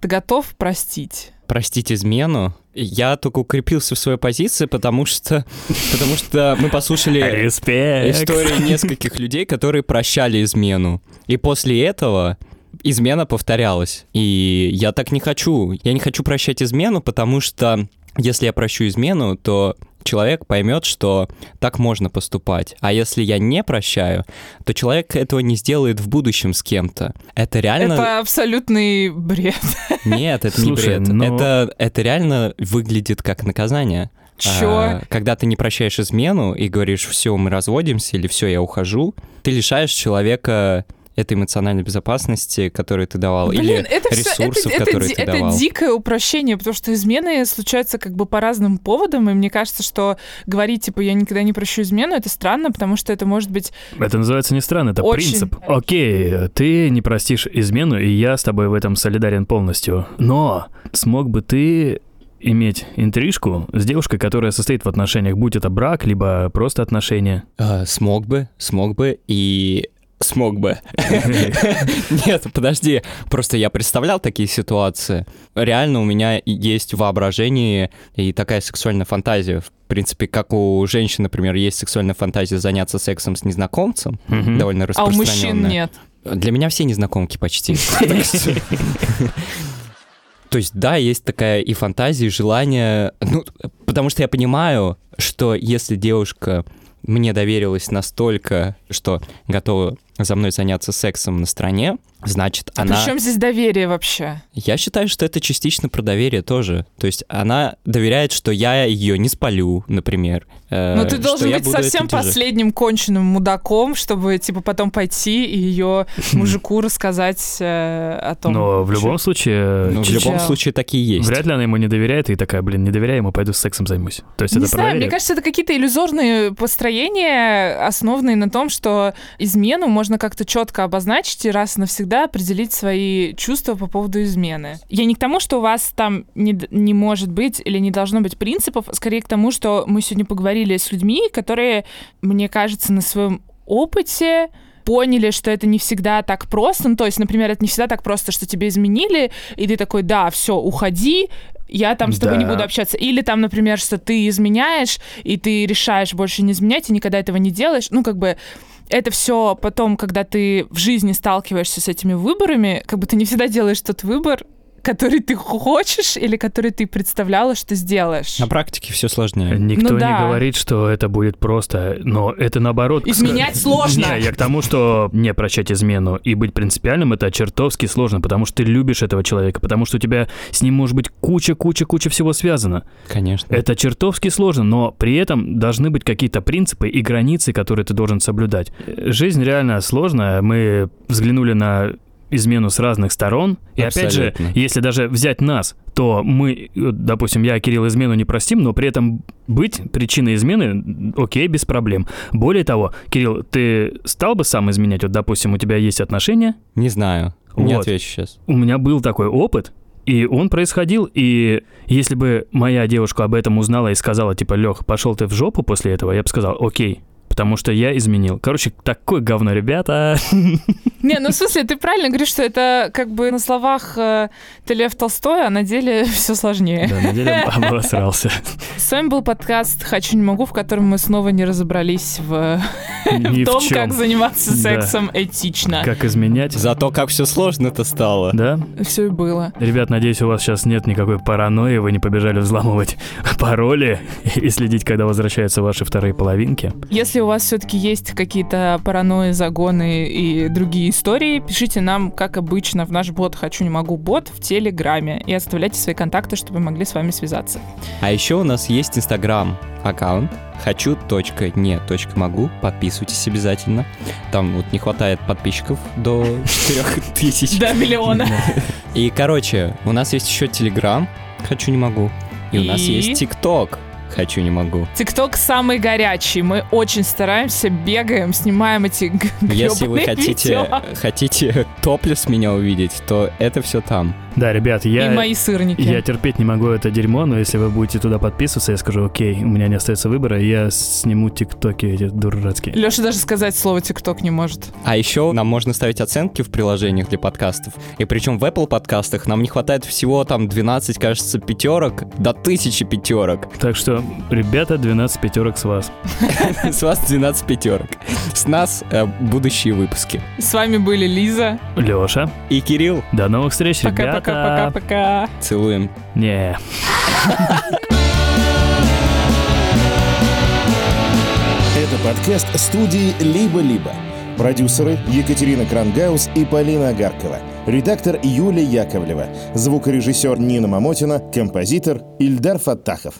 Ты готов простить? Простить измену? Я только укрепился в своей позиции, потому что, потому что мы послушали Респект. истории нескольких людей, которые прощали измену. И после этого измена повторялась. И я так не хочу. Я не хочу прощать измену, потому что если я прощу измену, то человек поймет, что так можно поступать. А если я не прощаю, то человек этого не сделает в будущем с кем-то. Это реально... Это абсолютный бред. Нет, это Слушай, не бред. но- Это, это реально выглядит как наказание. Чё? А, когда ты не прощаешь измену и говоришь, все, мы разводимся, или все, я ухожу, ты лишаешь человека этой эмоциональной безопасности, которую ты давал, Блин, или это ресурсов, это, это которые ди- ты это давал. дикое упрощение, потому что измены случаются как бы по разным поводам, и мне кажется, что говорить, типа, я никогда не прощу измену, это странно, потому что это может быть... Это называется не странно, это Очень. принцип. Окей, ты не простишь измену, и я с тобой в этом солидарен полностью. Но смог бы ты иметь интрижку с девушкой, которая состоит в отношениях, будь это брак, либо просто отношения? А, смог бы, смог бы, и смог бы. Нет, подожди, просто я представлял такие ситуации. Реально у меня есть воображение и такая сексуальная фантазия. В принципе, как у женщин, например, есть сексуальная фантазия заняться сексом с незнакомцем, довольно А у мужчин распространенная. нет. Для меня все незнакомки почти. То есть, да, есть такая и фантазия, и желание. Ну, потому что я понимаю, что если девушка мне доверилась настолько, что готова за мной заняться сексом на стороне, значит, А она... при чем здесь доверие вообще? Я считаю, что это частично про доверие тоже. То есть она доверяет, что я ее не спалю, например. э, Но Ну, ты должен быть совсем последним конченным мудаком, чтобы, типа, потом пойти и ее мужику рассказать э, о том... Но в любом случае... Ну, в любом случае такие есть. Вряд ли она ему не доверяет, и такая, блин, не доверяю ему, пойду с сексом займусь. То есть Не это знаю, мне кажется, это какие-то иллюзорные построения, основанные на том, что измену можно как-то четко обозначить и раз и навсегда определить свои чувства по поводу измены. Я не к тому, что у вас там не, не может быть или не должно быть принципов, скорее к тому, что мы сегодня поговорили с людьми, которые, мне кажется, на своем опыте поняли, что это не всегда так просто. Ну, то есть, например, это не всегда так просто, что тебе изменили, и ты такой, да, все, уходи, я там с тобой не Да. буду общаться. Или там, например, что ты изменяешь, и ты решаешь больше не изменять, и никогда этого не делаешь. Ну, как бы это все потом, когда ты в жизни сталкиваешься с этими выборами, как бы ты не всегда делаешь тот выбор, который ты хочешь или который ты представляла, что сделаешь. На практике все сложнее. Никто Ну да. не говорит, что это будет просто, но это наоборот. Изменять сложно. Не, я к тому, что не прощать измену и быть принципиальным, это чертовски сложно, потому что ты любишь этого человека, потому что у тебя с ним может быть куча-куча-куча всего связано. Конечно. Это чертовски сложно, но при этом должны быть какие-то принципы и границы, которые ты должен соблюдать. Э, Жизнь реально сложная. Мы взглянули на измену с разных сторон. И опять же, если даже взять нас, то мы, допустим, я Кирилл измену не простим, но при этом быть причиной измены, окей, без проблем. Более того, Кирилл, ты стал бы сам изменять? Вот, допустим, у тебя есть отношения, Не знаю. Не Вот. отвечу сейчас. у меня был такой опыт, и он происходил, и если бы моя девушка об этом узнала и сказала, типа, Лех, пошел ты в жопу после этого, я бы сказал, окей, потому что я изменил. Короче, такое говно, ребята. Не, ну в смысле, ты правильно говоришь, что это как бы на словах э, ты Лев Толстой, а на деле все сложнее. Да, на деле обосрался. С вами был подкаст «Хочу, не могу», в котором мы снова не разобрались в, в в том, чём. как заниматься Да. сексом этично. Как изменять. Зато как все сложно-то стало. Да? Все и было. Ребят, надеюсь, у вас сейчас нет никакой паранойи, вы не побежали взламывать пароли и следить, когда возвращаются ваши вторые половинки. Если у вас все-таки есть какие-то паранойи, загоны и другие истории, пишите нам, как обычно, в наш бот «Хочу, не могу» бот в Телеграме и оставляйте свои контакты, чтобы мы могли с вами связаться. А еще у нас есть Инстаграм аккаунт хочу не могу подписывайтесь обязательно. Там вот не хватает подписчиков до 4000 До миллиона. и короче у нас есть еще Телеграм хочу не могу и, у нас есть ТикТок хочу не могу ТикТок самый горячий. Мы очень стараемся, бегаем, снимаем эти если вы хотите видео. хотите топлес меня увидеть то это все там Да, ребят, я... И мои сырники. Я терпеть не могу это дерьмо, но если вы будете туда подписываться, я скажу, окей, у меня не остается выбора, я сниму тиктоки эти дурацкие. Леша даже сказать слово ТикТок не может. А еще нам можно ставить оценки в приложениях для подкастов. И причем в Apple подкастах нам не хватает всего там 12, кажется, пятерок до тысячи пятерок. Так что, ребята, 12 пятерок с вас. С вас 12 пятерок. С нас э, будущие выпуски. С вами были Лиза. Леша. И Кирилл. До новых встреч, ребята. Пока-пока-пока-пока. Целуем. Не. Это подкаст студии «Либо-либо». Продюсеры Екатерина Крангаус и Полина Агаркова. Редактор Юлия Яковлева. Звукорежиссер Нина Мамотина. Композитор Ильдар Фаттахов.